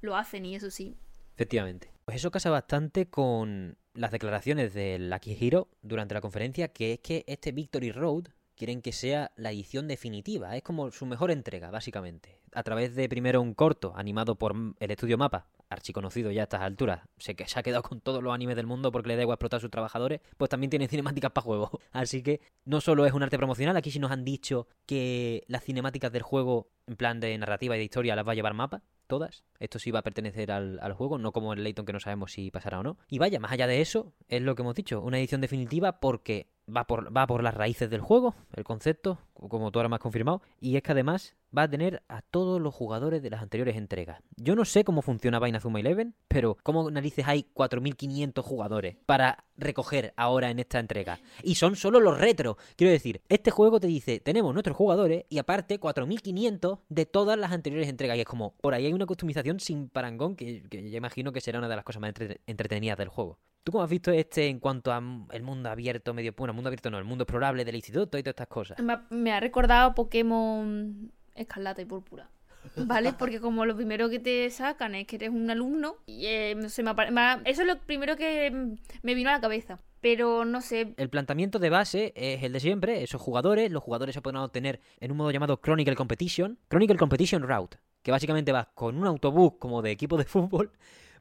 lo hacen y eso sí. Efectivamente. Pues eso casa bastante con las declaraciones de Hero durante la conferencia, que es que este Victory Road quieren que sea la edición definitiva. Es como su mejor entrega, básicamente. A través de primero un corto animado por el estudio Mapa, archiconocido ya a estas alturas, sé que se ha quedado con todos los animes del mundo porque le da igual explotar a sus trabajadores, pues también tiene cinemáticas para juego. Así que no solo es un arte promocional, aquí sí nos han dicho que las cinemáticas del juego, en plan de narrativa y de historia, las va a llevar Mapa, todas. Esto sí va a pertenecer al, al, juego, no como el Layton que no sabemos si pasará o no. Y vaya, más allá de eso, es lo que hemos dicho, una edición definitiva porque va por, va por las raíces del juego, el concepto, como tú ahora me has confirmado, y es que además va a tener a todos los jugadores de las anteriores entregas. Yo no sé cómo funciona Zuma Eleven, pero ¿cómo narices hay 4.500 jugadores para recoger ahora en esta entrega? Y son solo los retros. Quiero decir, este juego te dice, tenemos nuestros jugadores y aparte 4.500 de todas las anteriores entregas. Y es como, por ahí hay una customización sin parangón que, que yo imagino que será una de las cosas más entretenidas del juego. ¿Tú cómo has visto este en cuanto a el mundo abierto, medio bueno, mundo abierto no, el mundo explorable del instituto y todas estas cosas? Me ha, recordado Pokémon Escarlata y Púrpura. ¿Vale? Porque como lo primero que te sacan es que eres un alumno, y eh, me eso es lo primero que me vino a la cabeza. Pero no sé. El planteamiento de base es el de siempre, esos jugadores, los jugadores se pueden obtener en un modo llamado Chronicle Competition, Chronicle Competition Route, que básicamente vas con un autobús como de equipo de fútbol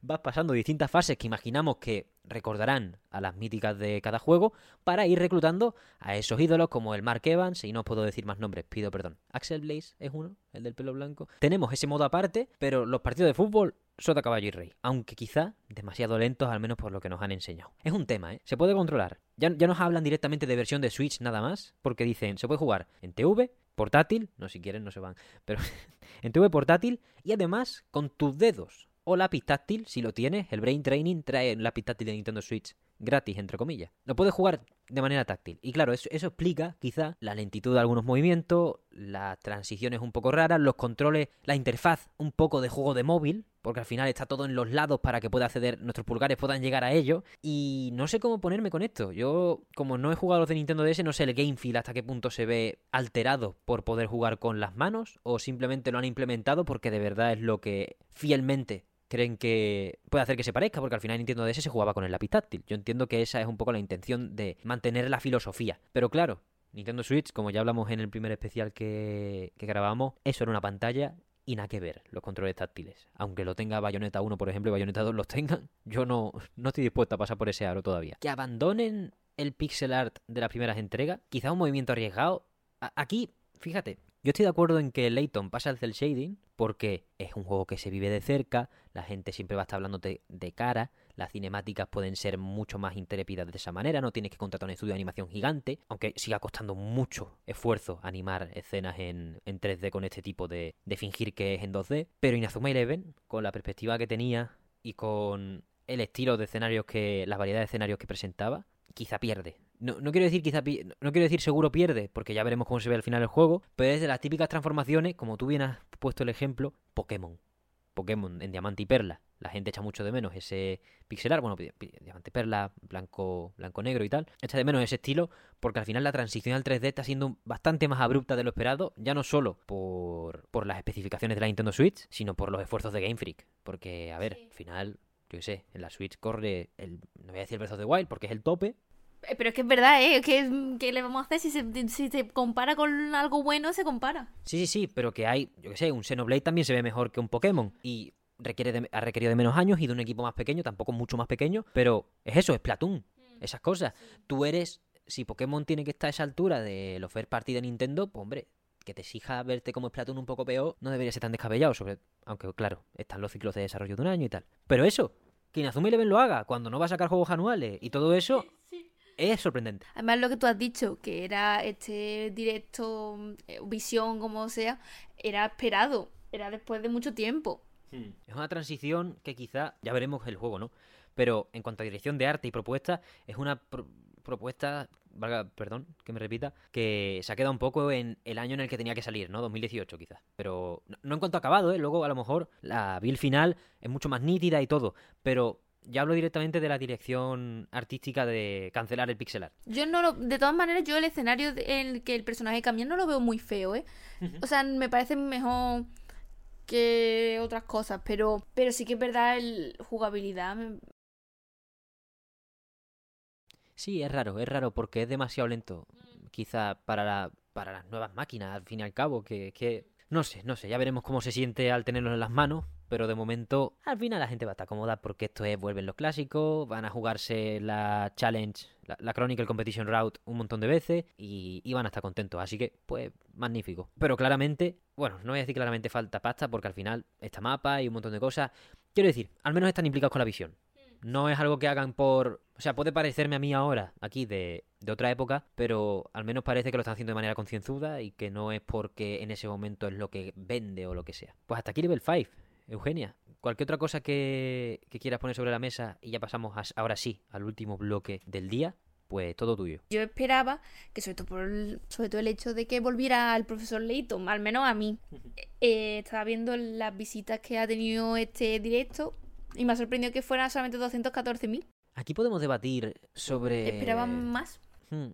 vas pasando distintas fases que imaginamos que recordarán a las míticas de cada juego para ir reclutando a esos ídolos como el Mark Evans, y no puedo decir más nombres, pido perdón. Axel Blaze es uno, el del pelo blanco. Tenemos ese modo aparte, pero los partidos de fútbol sota caballo y rey, aunque quizá demasiado lentos al menos por lo que nos han enseñado. Es un tema, ¿eh? Se puede controlar. Ya, ya nos hablan directamente de versión de Switch nada más, porque dicen, se puede jugar en TV, portátil, no si quieren no se van, pero en TV portátil y además con tus dedos o lápiz táctil, si lo tienes, el Brain Training trae un lápiz táctil de Nintendo Switch gratis, entre comillas. Lo puedes jugar de manera táctil. Y claro, eso, eso, explica quizá la lentitud de algunos movimientos, las transiciones un poco raras, los controles, la interfaz un poco de juego de móvil, porque al final está todo en los lados para que pueda acceder, nuestros pulgares puedan llegar a ello. Y no sé cómo ponerme con esto. Yo, como no he jugado los de Nintendo DS, no sé el game feel hasta qué punto se ve alterado por poder jugar con las manos, o simplemente lo han implementado porque de verdad es lo que fielmente creen que puede hacer que se parezca, porque al final Nintendo DS se jugaba con el lápiz táctil. Yo entiendo que esa es un poco la intención de mantener la filosofía. Pero claro, Nintendo Switch, como ya hablamos en el primer especial que, que grabamos, eso era una pantalla y nada que ver los controles táctiles. Aunque lo tenga Bayonetta 1, por ejemplo, y Bayonetta 2 los tengan, yo no, no estoy dispuesto a pasar por ese aro todavía. Que abandonen el pixel art de las primeras entregas, quizá un movimiento arriesgado. aquí, fíjate, yo estoy de acuerdo en que Layton pasa el cel shading porque es un juego que se vive de cerca, la gente siempre va a estar hablando de, cara, las cinemáticas pueden ser mucho más intrépidas de esa manera, no tienes que contratar un estudio de animación gigante, aunque siga costando mucho esfuerzo animar escenas en, 3D con este tipo de, de fingir que es en 2D, pero Inazuma Eleven, con la perspectiva que tenía y con el estilo de escenarios que, la variedad de escenarios que presentaba, quizá pierde no, no, quiero decir quizá no quiero decir seguro pierde, porque ya veremos cómo se ve al final el juego, pero es de las típicas transformaciones, como tú bien has puesto el ejemplo, Pokémon. Pokémon en diamante y perla. La gente echa mucho de menos ese pixelar, bueno, diamante perla, blanco, blanco negro y tal. Echa de menos ese estilo porque al final la transición al 3D está siendo bastante más abrupta de lo esperado, ya no solo por, por las especificaciones de la Nintendo Switch, sino por los esfuerzos de Game Freak. Porque, a ver, al final, yo qué sé, en la Switch corre el, no voy a decir el Breath of the Wild porque es el tope, pero es que es verdad, ¿eh? ¿Qué, le vamos a hacer? Si se, si se compara con algo bueno, se compara. Sí, sí, sí, pero que hay, yo qué sé, un Xenoblade también se ve mejor que un Pokémon. Y requiere ha requerido de menos años y de un equipo más pequeño, tampoco mucho más pequeño, pero es eso, es Platoon, mm. esas cosas. Tú eres, si Pokémon tiene que estar a esa altura de los first party de Nintendo, pues hombre, que te exija verte como Splatoon un poco peor, no debería ser tan descabellado, sobre, aunque claro, están los ciclos de desarrollo de un año y tal. Pero eso, que Inazuma Eleven lo haga cuando no va a sacar juegos anuales y todo eso, es sorprendente. Además, lo que tú has dicho, que era este directo, eh, visión, como sea, era esperado, era después de mucho tiempo. Hmm. Es una transición que quizá, ya veremos el juego, ¿no? Pero en cuanto a dirección de arte y propuesta, es una propuesta, valga, perdón, que me repita, que se ha quedado un poco en el año en el que tenía que salir, ¿no? 2018 quizás. Pero no, en cuanto a acabado, ¿eh? Luego a lo mejor la build final es mucho más nítida y todo, pero ya hablo directamente de la dirección artística de cancelar el pixel art. Yo no lo, de todas maneras, yo el escenario en el que el personaje cambia no lo veo muy feo, ¿eh? O sea, me parece mejor que otras cosas, pero, pero sí que es verdad el jugabilidad. Sí, es raro, es raro porque es demasiado lento. Quizá para, para las nuevas máquinas, al fin y al cabo, que, que... No sé, no sé, ya veremos cómo se siente al tenerlo en las manos, pero de momento al final la gente va a estar cómoda porque esto es vuelven los clásicos, van a jugarse la Challenge, la, Chronicle Competition Route un montón de veces y, van a estar contentos, así que pues magnífico. Pero claramente, bueno, no voy a decir claramente falta pasta porque al final esta mapa y un montón de cosas, quiero decir, al menos están implicados con la visión. No es algo que hagan por... O sea, puede parecerme a mí ahora, aquí, de, de otra época, pero al menos parece que lo están haciendo de manera concienzuda y que no es porque en ese momento es lo que vende o lo que sea. Pues hasta aquí level 5. Eugenia, cualquier otra cosa que, quieras poner sobre la mesa y ya pasamos ahora sí al último bloque del día, pues todo tuyo. Yo esperaba que sobre todo por el, sobre todo el hecho de que volviera el profesor Leighton, al menos a mí. Eh, estaba viendo las visitas que ha tenido este directo y me ha sorprendido que fueran solamente 214.000. Aquí podemos debatir sobre... ¿Esperaban más? Hmm.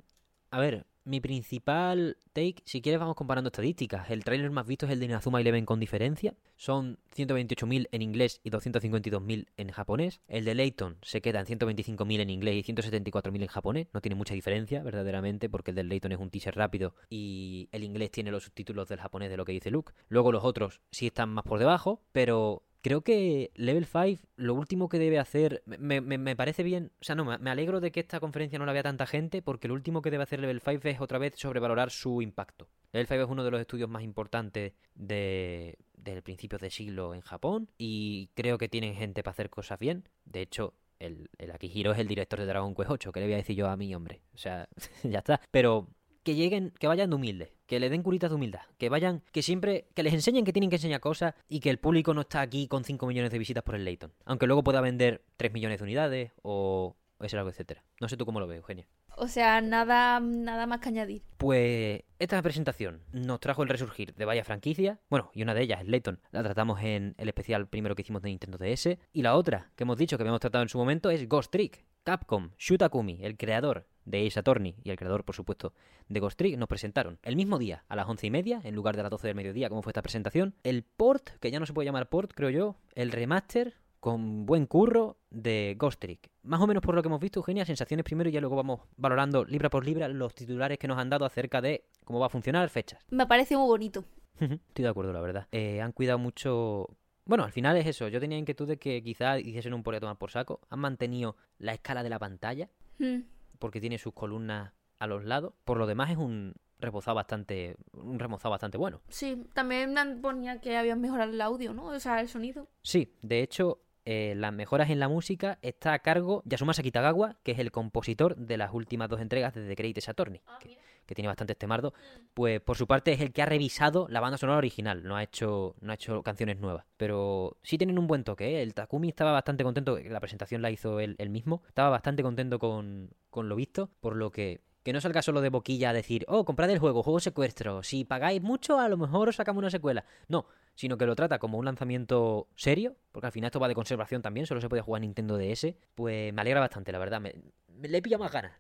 A ver, mi principal take, si quieres vamos comparando estadísticas. El tráiler más visto es el de Inazuma Eleven con diferencia. Son 128.000 en inglés y 252.000 en japonés. El de Layton se queda en 125.000 en inglés y 174.000 en japonés. No tiene mucha diferencia, verdaderamente, porque el de Layton es un teaser rápido y el inglés tiene los subtítulos del japonés de lo que dice Luke. Luego los otros sí están más por debajo, pero Creo que Level 5 lo último que debe hacer, me, parece bien, o sea, no, me alegro de que esta conferencia no la vea tanta gente porque lo último que debe hacer Level 5 es otra vez sobrevalorar su impacto. Level 5 es uno de los estudios más importantes de, del principio de siglo en Japón y creo que tienen gente para hacer cosas bien. De hecho, el, el Akihiro es el director de Dragon Quest 8, que le voy a decir yo a mí, hombre. O sea, ya está. Pero que lleguen, que vayan de humildes. Que le den curitas de humildad, que vayan, que siempre, que les enseñen que tienen que enseñar cosas y que el público no está aquí con 5 millones de visitas por el Layton. Aunque luego pueda vender 3 millones de unidades o ese algo, etcétera. No sé tú cómo lo ves, Eugenia. O sea, nada, nada más que añadir. Pues esta presentación nos trajo el resurgir de varias franquicias. Bueno, y una de ellas, Layton, la tratamos en el especial primero que hicimos de Nintendo DS. Y la otra, que hemos dicho que habíamos tratado en su momento, es Ghost Trick. Capcom, Shutakumi, el creador de Ace Attorney y el creador, por supuesto, de Ghost Trick, nos presentaron el mismo día, a las once y media, en lugar de las 12 del mediodía, como fue esta presentación, el port, que ya no se puede llamar port, creo yo, el remaster con buen curro de Ghost Trick. Más o menos por lo que hemos visto, Eugenia, sensaciones primero y ya luego vamos valorando libra por libra los titulares que nos han dado acerca de cómo va a funcionar, fechas. Me parece muy bonito. Estoy de acuerdo, la verdad. Eh, han cuidado mucho... Bueno, al final es eso. Yo tenía inquietud de que quizás hiciesen un por a tomar por saco. Han mantenido la escala de la pantalla, Mm. porque tiene sus columnas a los lados. Por lo demás es un rebozado bastante... Un remozado bastante bueno. Sí, también ponía que habían mejorado el audio, ¿no? O sea, el sonido. Sí, de hecho, eh, las mejoras en la música está a cargo Yasumasa Kitagawa, que es el compositor de las últimas dos entregas de The Greatest Attorney, que, que tiene bastantes temardos. Pues por su parte es el que ha revisado la banda sonora original, no ha hecho, no ha hecho canciones nuevas. Pero sí tienen un buen toque, ¿eh? El Takumi estaba bastante contento, la presentación la hizo él, él mismo, estaba bastante contento con, con lo visto, por lo que... Que no salga solo de boquilla a decir, oh, comprad el juego, juego secuestro. Si pagáis mucho, a lo mejor os sacamos una secuela. No, sino que lo trata como un lanzamiento serio, porque al final esto va de conservación también, solo se puede jugar en Nintendo DS, pues me alegra bastante, la verdad, me, me le pilla más ganas.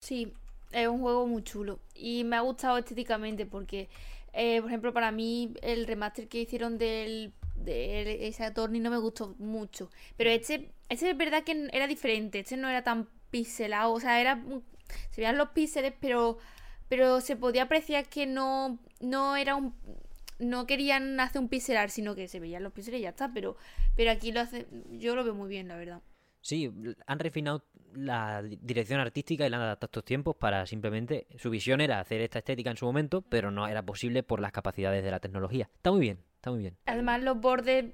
Sí, es un juego muy chulo. Y me ha gustado estéticamente porque, eh, por ejemplo, para mí el remaster que hicieron del de ese Attorney no me gustó mucho. Pero este, este es verdad que era diferente. Este no era tan pixelado. O sea, era se veían los píxeles, pero, pero se podía apreciar que no, no era un... No querían hacer un pixelar, sino que se veían los píxeles y ya está. Pero, pero aquí lo hace, yo lo veo muy bien, la verdad. Sí, han refinado la di- dirección artística y la han adaptado a estos tiempos para simplemente... Su visión era hacer esta estética en su momento, pero no era posible por las capacidades de la tecnología. Está muy bien, está muy bien. Además, los bordes,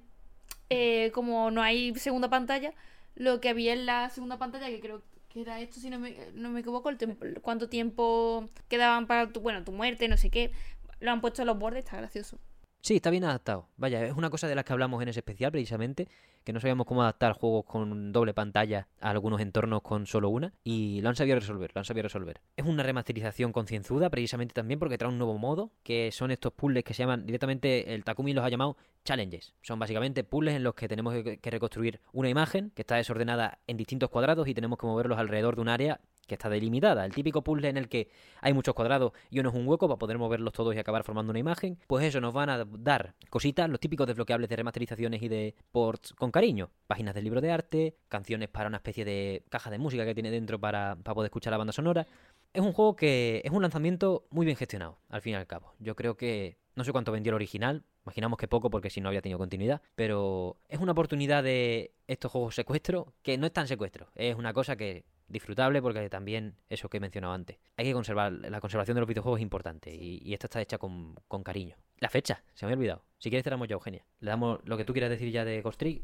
eh, como no hay segunda pantalla, lo que había en la segunda pantalla, que creo era esto, si no me, no me equivoco, el tiempo- cuánto tiempo quedaban para tu, bueno, tu muerte, no sé qué, lo han puesto en los bordes, está gracioso. Sí, está bien adaptado. Vaya, es una cosa de las que hablamos en ese especial precisamente, que no sabíamos cómo adaptar juegos con doble pantalla a algunos entornos con solo una, y lo han sabido resolver, lo han sabido resolver. Es una remasterización concienzuda precisamente también porque trae un nuevo modo, que son estos puzzles que se llaman directamente, el Takumi los ha llamado challenges. Son básicamente puzzles en los que tenemos que, reconstruir una imagen que está desordenada en distintos cuadrados y tenemos que moverlos alrededor de un área que está delimitada. El típico puzzle en el que hay muchos cuadrados y uno es un hueco para poder moverlos todos y acabar formando una imagen. Pues eso nos van a dar cositas, los típicos desbloqueables de remasterizaciones y de ports con cariño. Páginas del libro de arte, canciones para una especie de caja de música que tiene dentro para, para poder escuchar la banda sonora. Es un juego que es un lanzamiento muy bien gestionado, al fin y al cabo. Yo creo que no sé cuánto vendió el original, imaginamos que poco porque si no había tenido continuidad, pero es una oportunidad de estos juegos secuestro que no es tan secuestro, es una cosa que disfrutable porque también eso que he mencionado antes. Hay que conservar, la conservación de los videojuegos es importante y, y esta está hecha con, con cariño. La fecha, se me había olvidado. Si quieres cerramos ya, Eugenia. Le damos lo que tú quieras decir ya de Ghost Trick.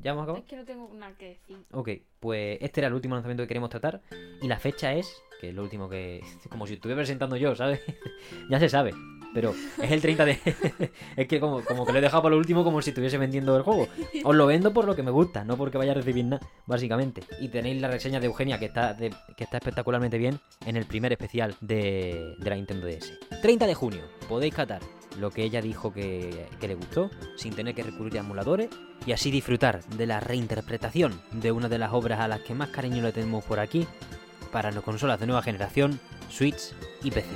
¿Ya hemos acabado? Es que no tengo nada que decir. Ok, pues este era el último lanzamiento que queremos tratar. Y la fecha es, que es lo último que. Como si estuviera presentando yo, ¿sabes? ya se sabe. Pero es el 30 de. es que como, como que lo he dejado para lo último, como si estuviese vendiendo el juego. Os lo vendo por lo que me gusta, no porque vaya a recibir nada, básicamente. Y tenéis la reseña de Eugenia, que está, de- que está espectacularmente bien, en el primer especial de, de la Nintendo DS. 30 de junio, podéis catar lo que ella dijo que, le gustó, sin tener que recurrir a emuladores, y así disfrutar de la reinterpretación de una de las obras a las que más cariño le tenemos por aquí, para las consolas de nueva generación, Switch y PC.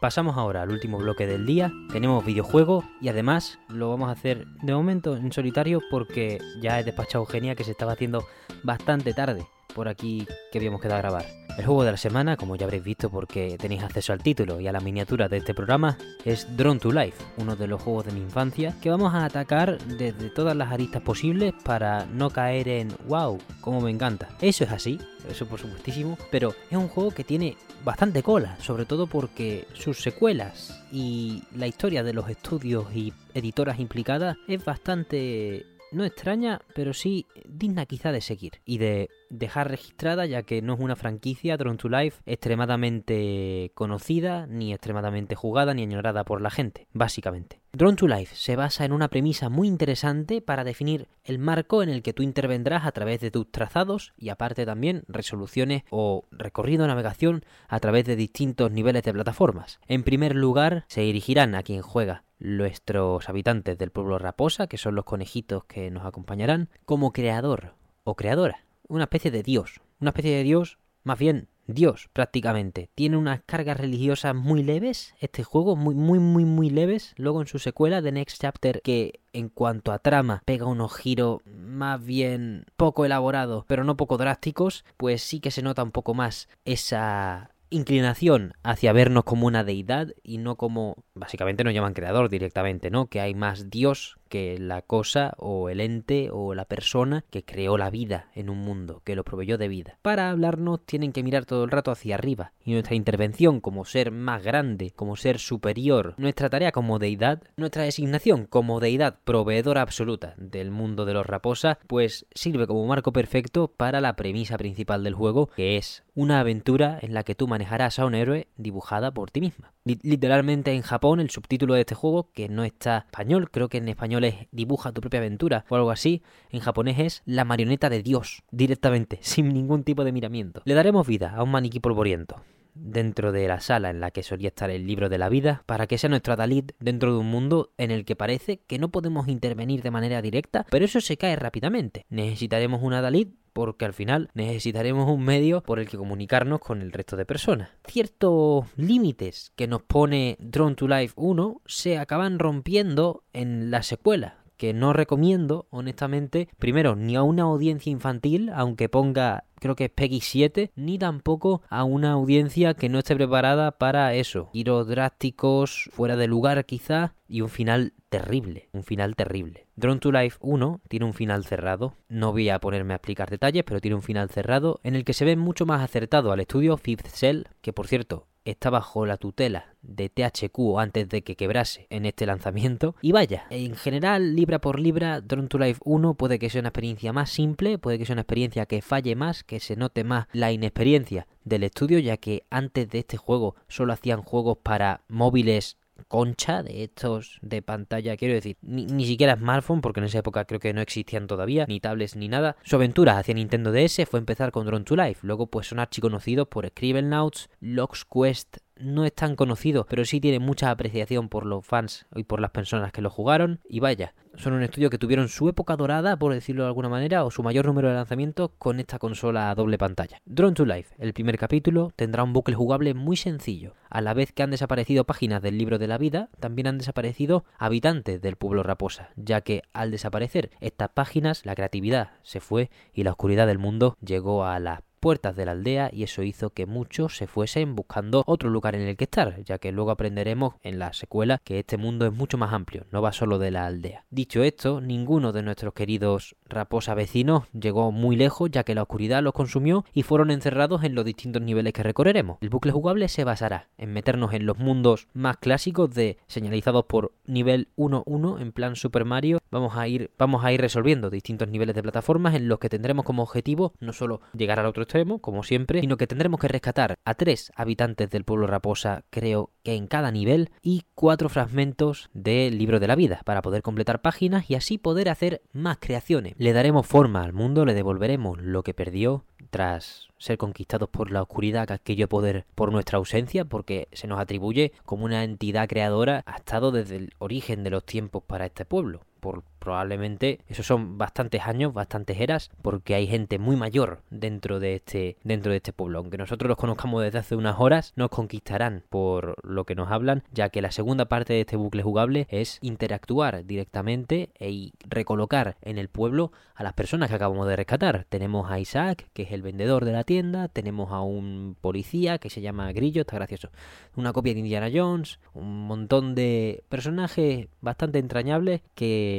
Pasamos ahora al último bloque del día. Tenemos videojuegos y además lo vamos a hacer de momento en solitario porque ya he despachado Eugenia que se estaba haciendo bastante tarde por aquí que habíamos quedado a grabar. El juego de la semana, como ya habréis visto porque tenéis acceso al título y a la miniatura de este programa, es Drone to Life, uno de los juegos de mi infancia que vamos a atacar desde todas las aristas posibles para no caer en wow, como me encanta. Eso es así, eso por supuestísimo, pero es un juego que tiene bastante cola, sobre todo porque sus secuelas y la historia de los estudios y editoras implicadas es bastante no extraña, pero sí digna quizá de seguir y de dejar registrada, ya que no es una franquicia Drone to Life extremadamente conocida, ni extremadamente jugada, ni añorada por la gente, básicamente. Drone to Life se basa en una premisa muy interesante para definir el marco en el que tú intervendrás a través de tus trazados y aparte también resoluciones o recorrido navegación a través de distintos niveles de plataformas. En primer lugar, se dirigirán a quien juega nuestros habitantes del pueblo Raposa, que son los conejitos que nos acompañarán, como creador o creadora, una especie de dios, una especie de dios, más bien Dios prácticamente. Tiene unas cargas religiosas muy leves, este juego, muy, muy, muy, muy leves. Luego en su secuela, The Next Chapter, que en cuanto a trama pega unos giros más bien poco elaborados, pero no poco drásticos, pues sí que se nota un poco más esa inclinación hacia vernos como una deidad y no como básicamente nos llaman creador directamente, ¿no? Que hay más Dios que la cosa o el ente o la persona que creó la vida en un mundo, que lo proveyó de vida. Para hablarnos tienen que mirar todo el rato hacia arriba y nuestra intervención como ser más grande, como ser superior, nuestra tarea como deidad, nuestra designación como deidad proveedora absoluta del mundo de los raposas, pues sirve como marco perfecto para la premisa principal del juego, que es una aventura en la que tú manejarás a un héroe dibujada por ti misma. Literalmente en Japón el subtítulo de este juego, que no está español, creo que en español es dibuja tu propia aventura o algo así, en japonés es la marioneta de Dios, directamente, sin ningún tipo de miramiento. Le daremos vida a un maniquí polvoriento dentro de la sala en la que solía estar el libro de la vida, para que sea nuestro Adalid dentro de un mundo en el que parece que no podemos intervenir de manera directa, pero eso se cae rápidamente. Necesitaremos un Adalid porque al final necesitaremos un medio por el que comunicarnos con el resto de personas. Ciertos límites que nos pone Drone to Life 1 se acaban rompiendo en la secuela que no recomiendo, honestamente, primero, ni a una audiencia infantil, aunque ponga creo que es Peggy 7, ni tampoco a una audiencia que no esté preparada para eso. Giros drásticos, fuera de lugar quizá, y un final terrible, un final terrible. Drone to Life 1 tiene un final cerrado, no voy a ponerme a explicar detalles, pero tiene un final cerrado en el que se ve mucho más acertado al estudio Fifth Cell, que por cierto está bajo la tutela de THQ antes de que quebrase en este lanzamiento. Y vaya, en general, libra por libra, Drone to Life 1 puede que sea una experiencia más simple, puede que sea una experiencia que falle más, que se note más la inexperiencia del estudio, ya que antes de este juego solo hacían juegos para móviles concha de estos de pantalla, quiero decir, ni, siquiera smartphone, porque en esa época creo que no existían todavía, ni tablets ni nada. Su aventura hacia Nintendo DS fue empezar con Drone to Life, luego pues son archiconocidos por Scribblenauts, Logs Quest no es tan conocido, pero sí tiene mucha apreciación por los fans y por las personas que lo jugaron. Y vaya, son un estudio que tuvieron su época dorada, por decirlo de alguna manera, o su mayor número de lanzamientos con esta consola a doble pantalla. Drone to Life, el primer capítulo, tendrá un bucle jugable muy sencillo. A la vez que han desaparecido páginas del libro de la vida, también han desaparecido habitantes del pueblo Raposa, ya que al desaparecer estas páginas, la creatividad se fue y la oscuridad del mundo llegó a las puertas de la aldea y eso hizo que muchos se fuesen buscando otro lugar en el que estar, ya que luego aprenderemos en la secuela que este mundo es mucho más amplio, no va solo de la aldea. Dicho esto, ninguno de nuestros queridos raposa vecinos llegó muy lejos ya que la oscuridad los consumió y fueron encerrados en los distintos niveles que recorreremos. El bucle jugable se basará en meternos en los mundos más clásicos de señalizados por nivel 1-1 en plan Super Mario. Vamos a ir vamos a ir resolviendo distintos niveles de plataformas en los que tendremos como objetivo no solo llegar al otro como siempre, sino que tendremos que rescatar a tres habitantes del pueblo Raposa, creo que en cada nivel, y cuatro fragmentos del libro de la vida, para poder completar páginas y así poder hacer más creaciones. Le daremos forma al mundo, le devolveremos lo que perdió tras ser conquistados por la oscuridad que aquello poder por nuestra ausencia, porque se nos atribuye como una entidad creadora, ha estado desde el origen de los tiempos para este pueblo por probablemente esos son bastantes años, bastantes eras, porque hay gente muy mayor dentro de este dentro de este pueblo. Aunque nosotros los conozcamos desde hace unas horas, nos conquistarán por lo que nos hablan, ya que la segunda parte de este bucle jugable es interactuar directamente e recolocar en el pueblo a las personas que acabamos de rescatar. Tenemos a Isaac, que es el vendedor de la tienda, tenemos a un policía que se llama Grillo, está gracioso, una copia de Indiana Jones, un montón de personajes bastante entrañables que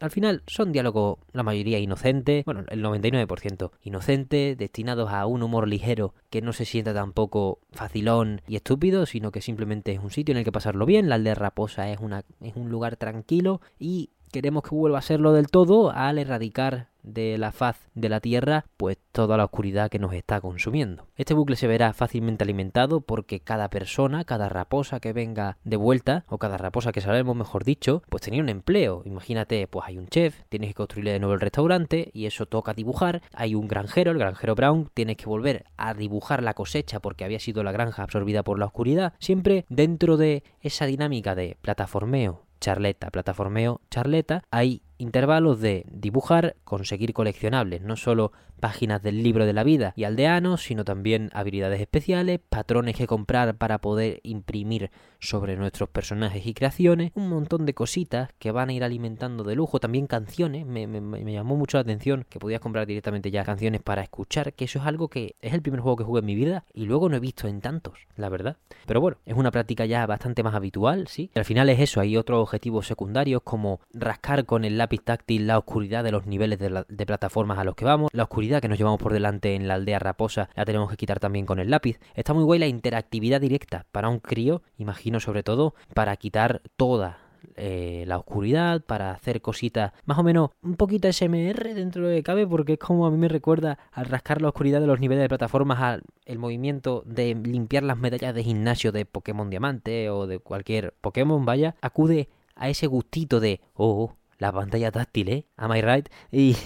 al final son diálogos, la mayoría inocente, bueno, el 99% inocente, destinados a un humor ligero que no se sienta tampoco facilón y estúpido, sino que simplemente es un sitio en el que pasarlo bien. La aldea Raposa es, una, es un lugar tranquilo y queremos que vuelva a serlo del todo al erradicar de la faz de la Tierra, pues toda la oscuridad que nos está consumiendo. Este bucle se verá fácilmente alimentado porque cada persona, cada raposa que venga de vuelta, o cada raposa que sabemos mejor dicho, pues tenía un empleo. Imagínate, pues hay un chef, tienes que construirle de nuevo el restaurante y eso toca dibujar. Hay un granjero, el granjero Brown, tienes que volver a dibujar la cosecha porque había sido la granja absorbida por la oscuridad. Siempre dentro de esa dinámica de plataformeo, charleta, plataformeo, charleta, hay intervalos de dibujar, conseguir coleccionables, no solo páginas del libro de la vida y aldeanos, sino también habilidades especiales, patrones que comprar para poder imprimir sobre nuestros personajes y creaciones, un montón de cositas que van a ir alimentando de lujo, también canciones, me, llamó mucho la atención que podías comprar directamente ya canciones para escuchar, que eso es algo que es el primer juego que jugué en mi vida y luego no he visto en tantos, la verdad. Pero bueno, es una práctica ya bastante más habitual, sí. al final es eso, hay otros objetivos secundarios como rascar con el lápiz táctil la oscuridad de los niveles de, plataformas a los que vamos, la oscuridad que nos llevamos por delante en la aldea raposa la tenemos que quitar también con el lápiz. Está muy guay la interactividad directa para un crío, imagino sobre todo, para quitar toda eh, la oscuridad, para hacer cositas más o menos un poquito SMR dentro de cabe, porque es como a mí me recuerda al rascar la oscuridad de los niveles de plataformas, al el movimiento de limpiar las medallas de gimnasio de Pokémon Diamante o de cualquier Pokémon, vaya, acude a ese gustito de, oh, la pantalla táctil, ¿eh? Am I right? Y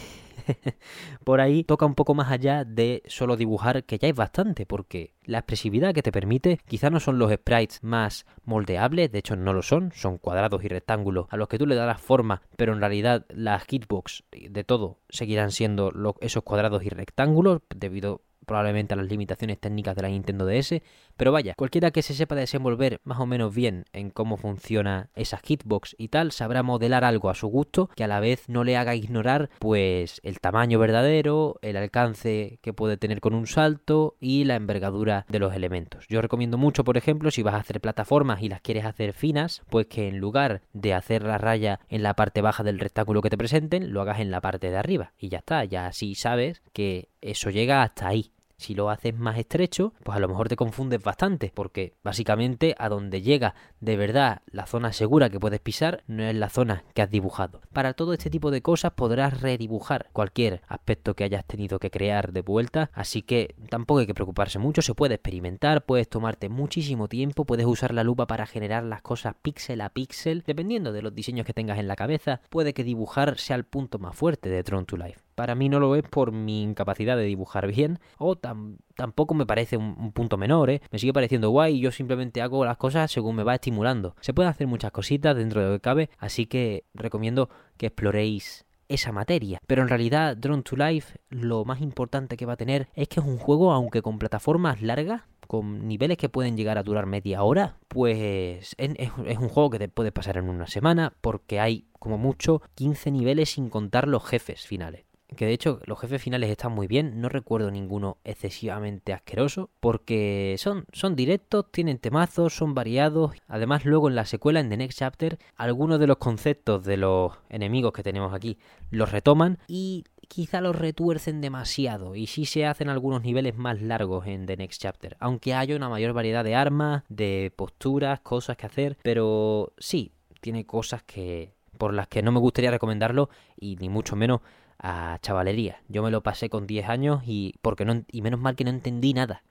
por ahí toca un poco más allá de solo dibujar, que ya es bastante, porque la expresividad que te permite quizá no son los sprites más moldeables, de hecho no lo son, son cuadrados y rectángulos a los que tú le darás forma, pero en realidad las hitbox de todo seguirán siendo esos cuadrados y rectángulos debido probablemente a las limitaciones técnicas de la Nintendo DS, pero vaya, cualquiera que se sepa desenvolver más o menos bien en cómo funciona esa hitbox y tal, sabrá modelar algo a su gusto que a la vez no le haga ignorar pues el tamaño verdadero, el alcance que puede tener con un salto y la envergadura de los elementos. Yo recomiendo mucho, por ejemplo, si vas a hacer plataformas y las quieres hacer finas, pues que en lugar de hacer la raya en la parte baja del rectángulo que te presenten, lo hagas en la parte de arriba y ya está, ya así sabes que eso llega hasta ahí. Si lo haces más estrecho, pues a lo mejor te confundes bastante, porque básicamente a donde llega de verdad la zona segura que puedes pisar no es la zona que has dibujado. Para todo este tipo de cosas podrás redibujar cualquier aspecto que hayas tenido que crear de vuelta, así que tampoco hay que preocuparse mucho, se puede experimentar, puedes tomarte muchísimo tiempo, puedes usar la lupa para generar las cosas píxel a píxel, dependiendo de los diseños que tengas en la cabeza, puede que dibujar sea el punto más fuerte de Tron to Life para mí no lo es por mi incapacidad de dibujar bien o tampoco me parece un, punto menor, ¿eh? me sigue pareciendo guay y yo simplemente hago las cosas según me va estimulando. Se pueden hacer muchas cositas dentro de lo que cabe, así que recomiendo que exploréis esa materia. Pero en realidad Drone to Life lo más importante que va a tener es que es un juego, aunque con plataformas largas, con niveles que pueden llegar a durar media hora, pues es, es, un juego que te puedes pasar en una semana porque hay como mucho 15 niveles sin contar los jefes finales que de hecho los jefes finales están muy bien, no recuerdo ninguno excesivamente asqueroso, porque son, son directos, tienen temazos, son variados, además luego en la secuela, en The Next Chapter, algunos de los conceptos de los enemigos que tenemos aquí los retoman y quizá los retuercen demasiado. Y sí se hacen algunos niveles más largos en The Next Chapter, aunque haya una mayor variedad de armas, de posturas, cosas que hacer, pero sí, tiene cosas que por las que no me gustaría recomendarlo y ni mucho menos a chavalería. Yo me lo pasé con 10 años y porque no y menos mal que no entendí nada.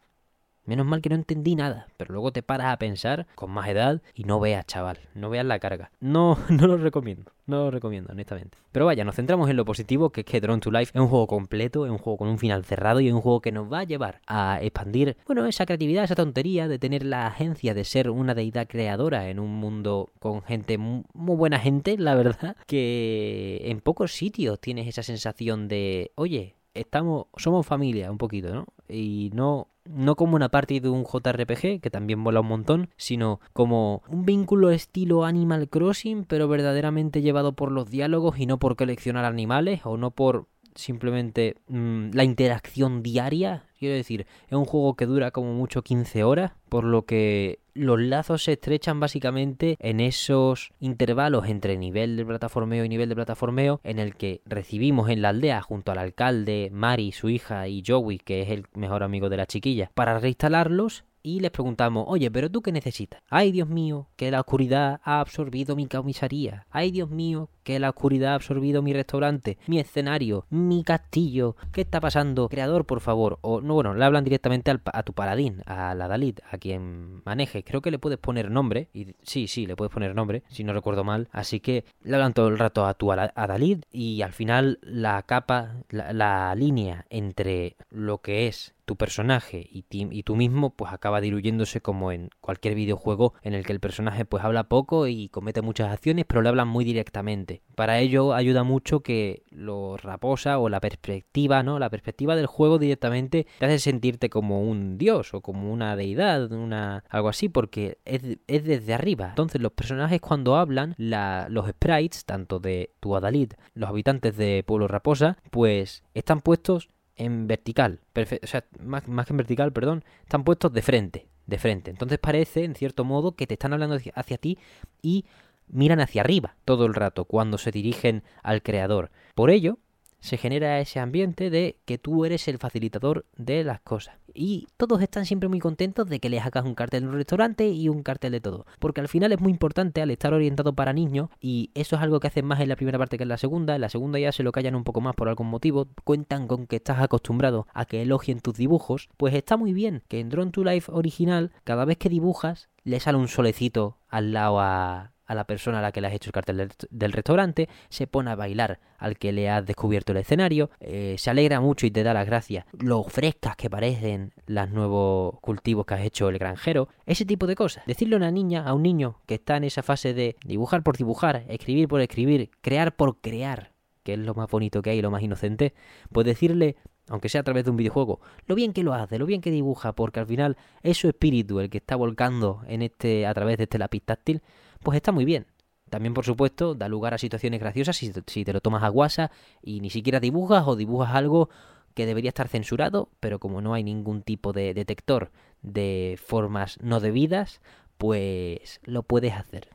Menos mal que no entendí nada, pero luego te paras a pensar con más edad y no veas, chaval, no veas la carga. No, no lo recomiendo, no lo recomiendo, honestamente. Pero vaya, nos centramos en lo positivo, que es que Drone to Life es un juego completo, es un juego con un final cerrado y es un juego que nos va a llevar a expandir, bueno, esa creatividad, esa tontería de tener la agencia de ser una deidad creadora en un mundo con gente, muy buena gente, la verdad, que en pocos sitios tienes esa sensación de, oye, estamos, somos familia un poquito, ¿no? Y no no como una parte de un JRPG, que también mola un montón, sino como un vínculo estilo Animal Crossing, pero verdaderamente llevado por los diálogos y no por coleccionar animales o no por simplemente mm, la interacción diaria. Quiero decir, es un juego que dura como mucho 15 horas, por lo que los lazos se estrechan básicamente en esos intervalos entre nivel de plataformeo y nivel de plataformeo en el que recibimos en la aldea junto al alcalde, Mari, su hija y Joey, que es el mejor amigo de la chiquilla, para reinstalarlos y les preguntamos, oye, pero tú qué necesitas? Ay, Dios mío, que la oscuridad ha absorbido mi comisaría. Ay, Dios mío, que la oscuridad ha absorbido mi restaurante, mi escenario, mi castillo. ¿Qué está pasando? Creador, por favor. O no, bueno, le hablan directamente a tu paladín, a la Dalit, a quien maneje. Creo que le puedes poner nombre. Y sí, sí, le puedes poner nombre, si no recuerdo mal. Así que le hablan todo el rato a tu a Dalit y al final la capa, la línea entre lo que es tu personaje y, y, tú mismo pues acaba diluyéndose como en cualquier videojuego en el que el personaje pues habla poco y comete muchas acciones pero le hablan muy directamente. Para ello ayuda mucho que lo raposa o la perspectiva, ¿no? La perspectiva del juego directamente te hace sentirte como un dios o como una deidad, una algo así porque es, es desde arriba. Entonces los personajes cuando hablan, la, los sprites, tanto de tu Adalid, los habitantes de Pueblo Raposa, pues están puestos en vertical, o sea, más, más, que en vertical, perdón, están puestos de frente, de frente. Entonces parece, en cierto modo, que te están hablando hacia, ti y miran hacia arriba todo el rato cuando se dirigen al creador. Por ello, se genera ese ambiente de que tú eres el facilitador de las cosas. Y todos están siempre muy contentos de que les hagas un cartel en un restaurante y un cartel de todo. Porque al final es muy importante al estar orientado para niños y eso es algo que hacen más en la primera parte que en la segunda. En la segunda ya se lo callan un poco más por algún motivo. Cuentan con que estás acostumbrado a que elogien tus dibujos. Pues está muy bien que en Drone to Life original, cada vez que dibujas, le sale un solecito al lado a, a la persona a la que le has hecho el cartel del, restaurante, se pone a bailar al que le has descubierto el escenario, eh, se alegra mucho y te da las gracias, lo frescas que parecen los nuevos cultivos que has hecho el granjero, ese tipo de cosas. Decirle a una niña, a un niño que está en esa fase de dibujar por dibujar, escribir por escribir, crear por crear, que es lo más bonito que hay, lo más inocente, pues decirle aunque sea a través de un videojuego, lo bien que lo hace, lo bien que dibuja, porque al final es su espíritu el que está volcando en este a través de este lápiz táctil, pues está muy bien. También, por supuesto, da lugar a situaciones graciosas si, te lo tomas a guasa y ni siquiera dibujas o dibujas algo que debería estar censurado, pero como no hay ningún tipo de detector de formas no debidas, pues lo puedes hacer.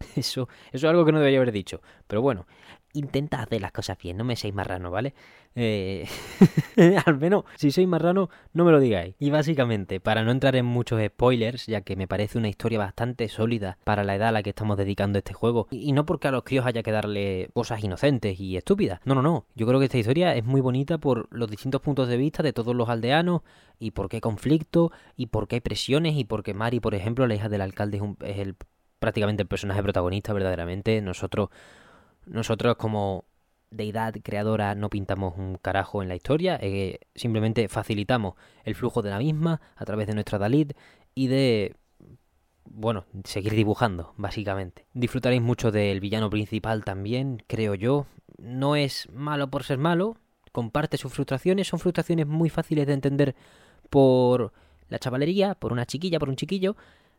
Eso, eso es algo que no debería haber dicho. Pero bueno, intenta hacer las cosas bien, no me seáis marrano, ¿vale? Eh, al menos, si sois marrano, no me lo digáis. Y básicamente, para no entrar en muchos spoilers, ya que me parece una historia bastante sólida para la edad a la que estamos dedicando este juego, y no porque a los críos haya que darle cosas inocentes y estúpidas, no, no, no. Yo creo que esta historia es muy bonita por los distintos puntos de vista de todos los aldeanos, y por qué conflicto, y por qué hay presiones, y porque Mari, por ejemplo, la hija del alcalde, es, es el prácticamente el personaje protagonista, verdaderamente. Nosotros nosotros como deidad creadora no pintamos un carajo en la historia, eh, simplemente facilitamos el flujo de la misma a través de nuestra Dalit y de, bueno, seguir dibujando, básicamente. Disfrutaréis mucho del villano principal también, creo yo. No es malo por ser malo, comparte sus frustraciones, son frustraciones muy fáciles de entender por la chavalería, por una chiquilla, por un chiquillo,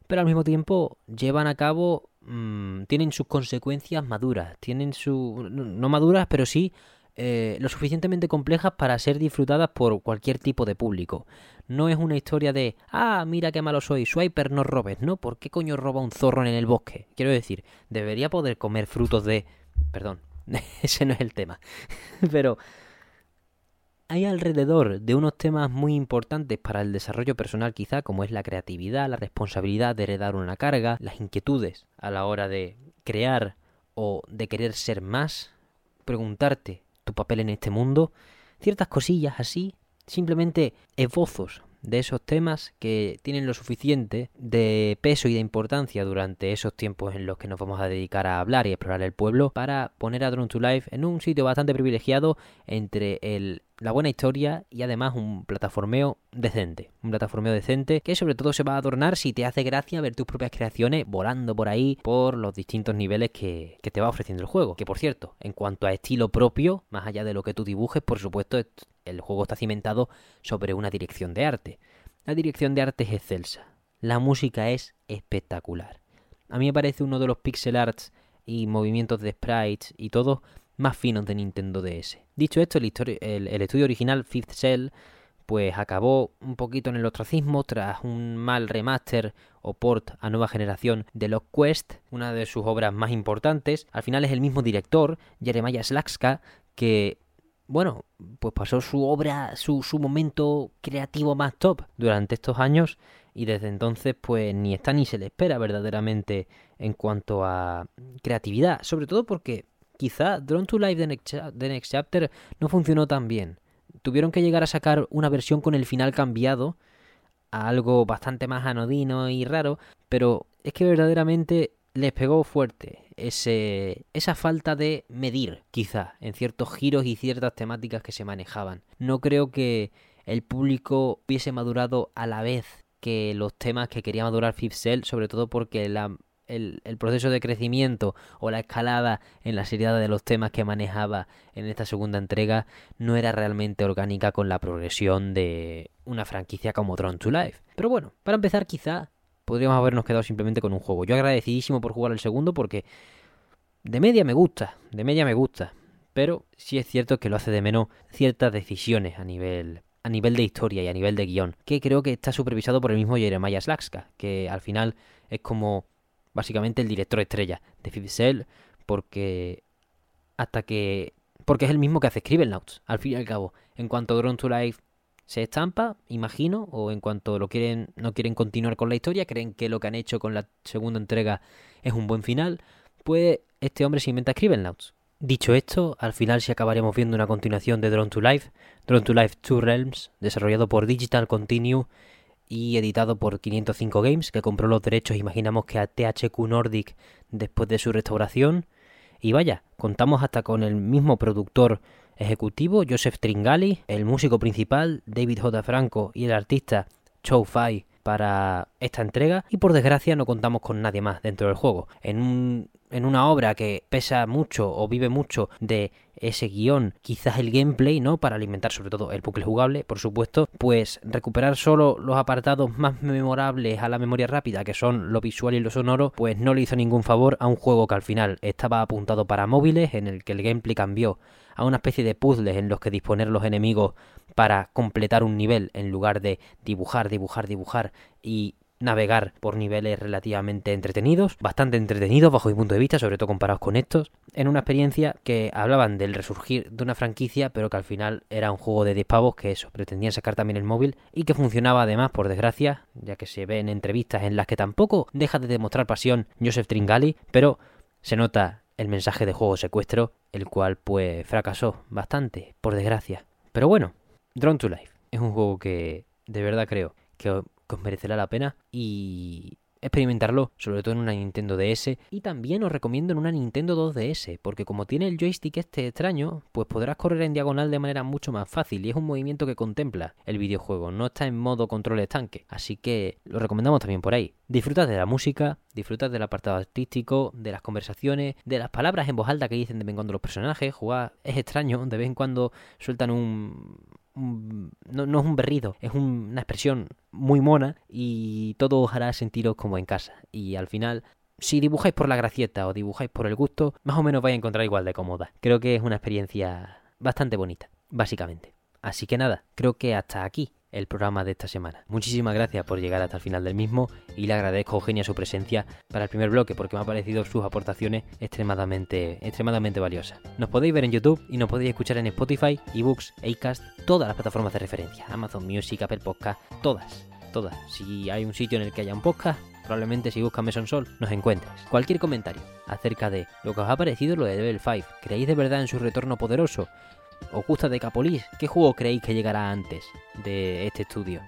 pero al mismo tiempo llevan a cabo, mm, tienen sus consecuencias maduras, tienen su, no maduras, pero sí eh, lo suficientemente complejas para ser disfrutadas por cualquier tipo de público. No es una historia de, ah, mira qué malo soy, Swiper no robes, ¿no? ¿Por qué coño roba un zorro en el bosque? Quiero decir, debería poder comer frutos de... Perdón, ese no es el tema. pero hay alrededor de unos temas muy importantes para el desarrollo personal quizá, como es la creatividad, la responsabilidad de heredar una carga, las inquietudes a la hora de crear o de querer ser más, preguntarte tu papel en este mundo, ciertas cosillas así, simplemente esbozos de esos temas que tienen lo suficiente de peso y de importancia durante esos tiempos en los que nos vamos a dedicar a hablar y explorar el pueblo para poner a Drone to Life en un sitio bastante privilegiado entre el la buena historia y además un plataformeo decente. Un plataformeo decente que sobre todo se va a adornar si te hace gracia ver tus propias creaciones volando por ahí por los distintos niveles que, te va ofreciendo el juego. Que por cierto, en cuanto a estilo propio, más allá de lo que tú dibujes, por supuesto, el juego está cimentado sobre una dirección de arte. La dirección de arte es excelsa. La música es espectacular. A mí me parece uno de los pixel arts y movimientos de sprites y todo más finos de Nintendo DS. Dicho esto, el, estudio original Fifth Cell pues acabó un poquito en el ostracismo tras un mal remaster o port a nueva generación de Lock Quest, una de sus obras más importantes. Al final es el mismo director, Jeremiah Slakska, que bueno, pues pasó su obra, su, su momento creativo más top durante estos años y desde entonces pues ni está ni se le espera verdaderamente en cuanto a creatividad, sobre todo porque quizá Drone to Life The Next, Chapter no funcionó tan bien. Tuvieron que llegar a sacar una versión con el final cambiado a algo bastante más anodino y raro, pero es que verdaderamente les pegó fuerte ese, esa falta de medir, quizá, en ciertos giros y ciertas temáticas que se manejaban. No creo que el público hubiese madurado a la vez que los temas que quería madurar Fifth Cell, sobre todo porque la, el, proceso de crecimiento o la escalada en la seriedad de los temas que manejaba en esta segunda entrega no era realmente orgánica con la progresión de una franquicia como Tron to Life. Pero bueno, para empezar quizá podríamos habernos quedado simplemente con un juego. Yo agradecidísimo por jugar el segundo porque de media me gusta, de media me gusta, pero sí es cierto que lo hace de menos ciertas decisiones a nivel a nivel de historia y a nivel de guion, que creo que está supervisado por el mismo Jeremiah Slakska, que al final es como básicamente el director estrella de Fifth porque hasta que porque es el mismo que hace Notes, al fin y al cabo. En cuanto Drone to Life se estampa, imagino, o en cuanto lo quieren, no quieren continuar con la historia, creen que lo que han hecho con la segunda entrega es un buen final, pues este hombre se inventa Notes. Dicho esto, al final sí acabaremos viendo una continuación de Drone to Life, Drone to Life Two Realms, desarrollado por Digital Continue y editado por 505 Games, que compró los derechos, imaginamos que a THQ Nordic después de su restauración. Y vaya, contamos hasta con el mismo productor ejecutivo, Joseph Tringali, el músico principal, David J. Franco, y el artista Chow Fai para esta entrega. Y por desgracia no contamos con nadie más dentro del juego. En, un, en una obra que pesa mucho o vive mucho de ese guion, quizás el gameplay, ¿no? Para alimentar sobre todo el bucle jugable, por supuesto, pues recuperar solo los apartados más memorables a la memoria rápida, que son lo visual y lo sonoro, pues no le hizo ningún favor a un juego que al final estaba apuntado para móviles, en el que el gameplay cambió a una especie de puzzles en los que disponer los enemigos para completar un nivel en lugar de dibujar, dibujar, dibujar y navegar por niveles relativamente entretenidos, bastante entretenidos bajo mi punto de vista, sobre todo comparados con estos, en una experiencia que hablaban del resurgir de una franquicia, pero que al final era un juego de 10 pavos que eso, pretendían sacar también el móvil y que funcionaba además, por desgracia, ya que se ve en entrevistas en las que tampoco deja de demostrar pasión Joseph Tringali, pero se nota el mensaje de juego secuestro, el cual pues fracasó bastante, por desgracia. Pero bueno, Drone to Life es un juego que de verdad creo que os merecerá la pena y experimentarlo, sobre todo en una Nintendo DS. Y también os recomiendo en una Nintendo 2DS, porque como tiene el joystick este extraño, pues podrás correr en diagonal de manera mucho más fácil y es un movimiento que contempla el videojuego, no está en modo control estanque. Así que lo recomendamos también por ahí. Disfrutas de la música, disfrutas del apartado artístico, de las conversaciones, de las palabras en voz alta que dicen de vez en cuando los personajes. Jugar es extraño, de vez en cuando sueltan un, no, no, es un berrido, es una expresión muy mona y todo os hará sentiros como en casa. Y al final, si dibujáis por la gracieta o dibujáis por el gusto, más o menos vais a encontrar igual de cómoda. Creo que es una experiencia bastante bonita, básicamente. Así que nada, creo que hasta aquí el programa de esta semana. Muchísimas gracias por llegar hasta el final del mismo y le agradezco Eugenia su presencia para el primer bloque porque me ha parecido sus aportaciones extremadamente, extremadamente valiosas. Nos podéis ver en YouTube y nos podéis escuchar en Spotify, eBooks, Acast, todas las plataformas de referencia, Amazon Music, Apple Podcast, todas, todas. Si hay un sitio en el que haya un podcast, probablemente si buscas Meson Sol nos encuentres. Cualquier comentario acerca de lo que os ha parecido lo de Level 5, ¿creéis de verdad en su retorno poderoso? ¿Os gusta Decapolis? ¿Qué juego creéis que llegará antes de este estudio?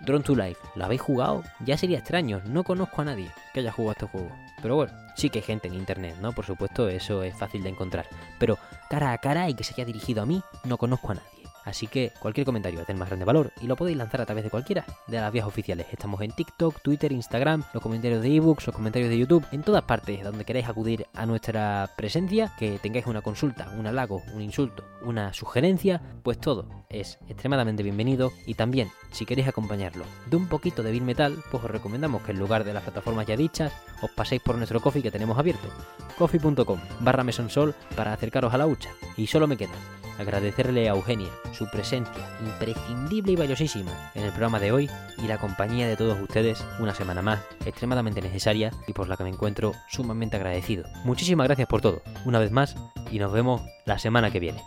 Drone to Life, ¿lo habéis jugado? Ya sería extraño, no conozco a nadie que haya jugado este juego. Pero bueno, sí que hay gente en internet, ¿no? Por supuesto, eso es fácil de encontrar. Pero cara a cara y que se haya dirigido a mí, no conozco a nadie. Así que cualquier comentario a tener más grande valor y lo podéis lanzar a través de cualquiera de las vías oficiales. Estamos en TikTok, Twitter, Instagram, los comentarios de ebooks, los comentarios de YouTube, en todas partes donde queráis acudir a nuestra presencia, que tengáis una consulta, un halago, un insulto, una sugerencia, pues todo es extremadamente bienvenido y también si queréis acompañarlo de un poquito de Bill Metal, pues os recomendamos que en lugar de las plataformas ya dichas, os paséis por nuestro coffee que tenemos abierto, coffee.com barra mesonsol para acercaros a la hucha. Y solo me queda agradecerle a Eugenia su presencia imprescindible y valiosísima en el programa de hoy y la compañía de todos ustedes una semana más, extremadamente necesaria y por la que me encuentro sumamente agradecido. Muchísimas gracias por todo, una vez más, y nos vemos la semana que viene.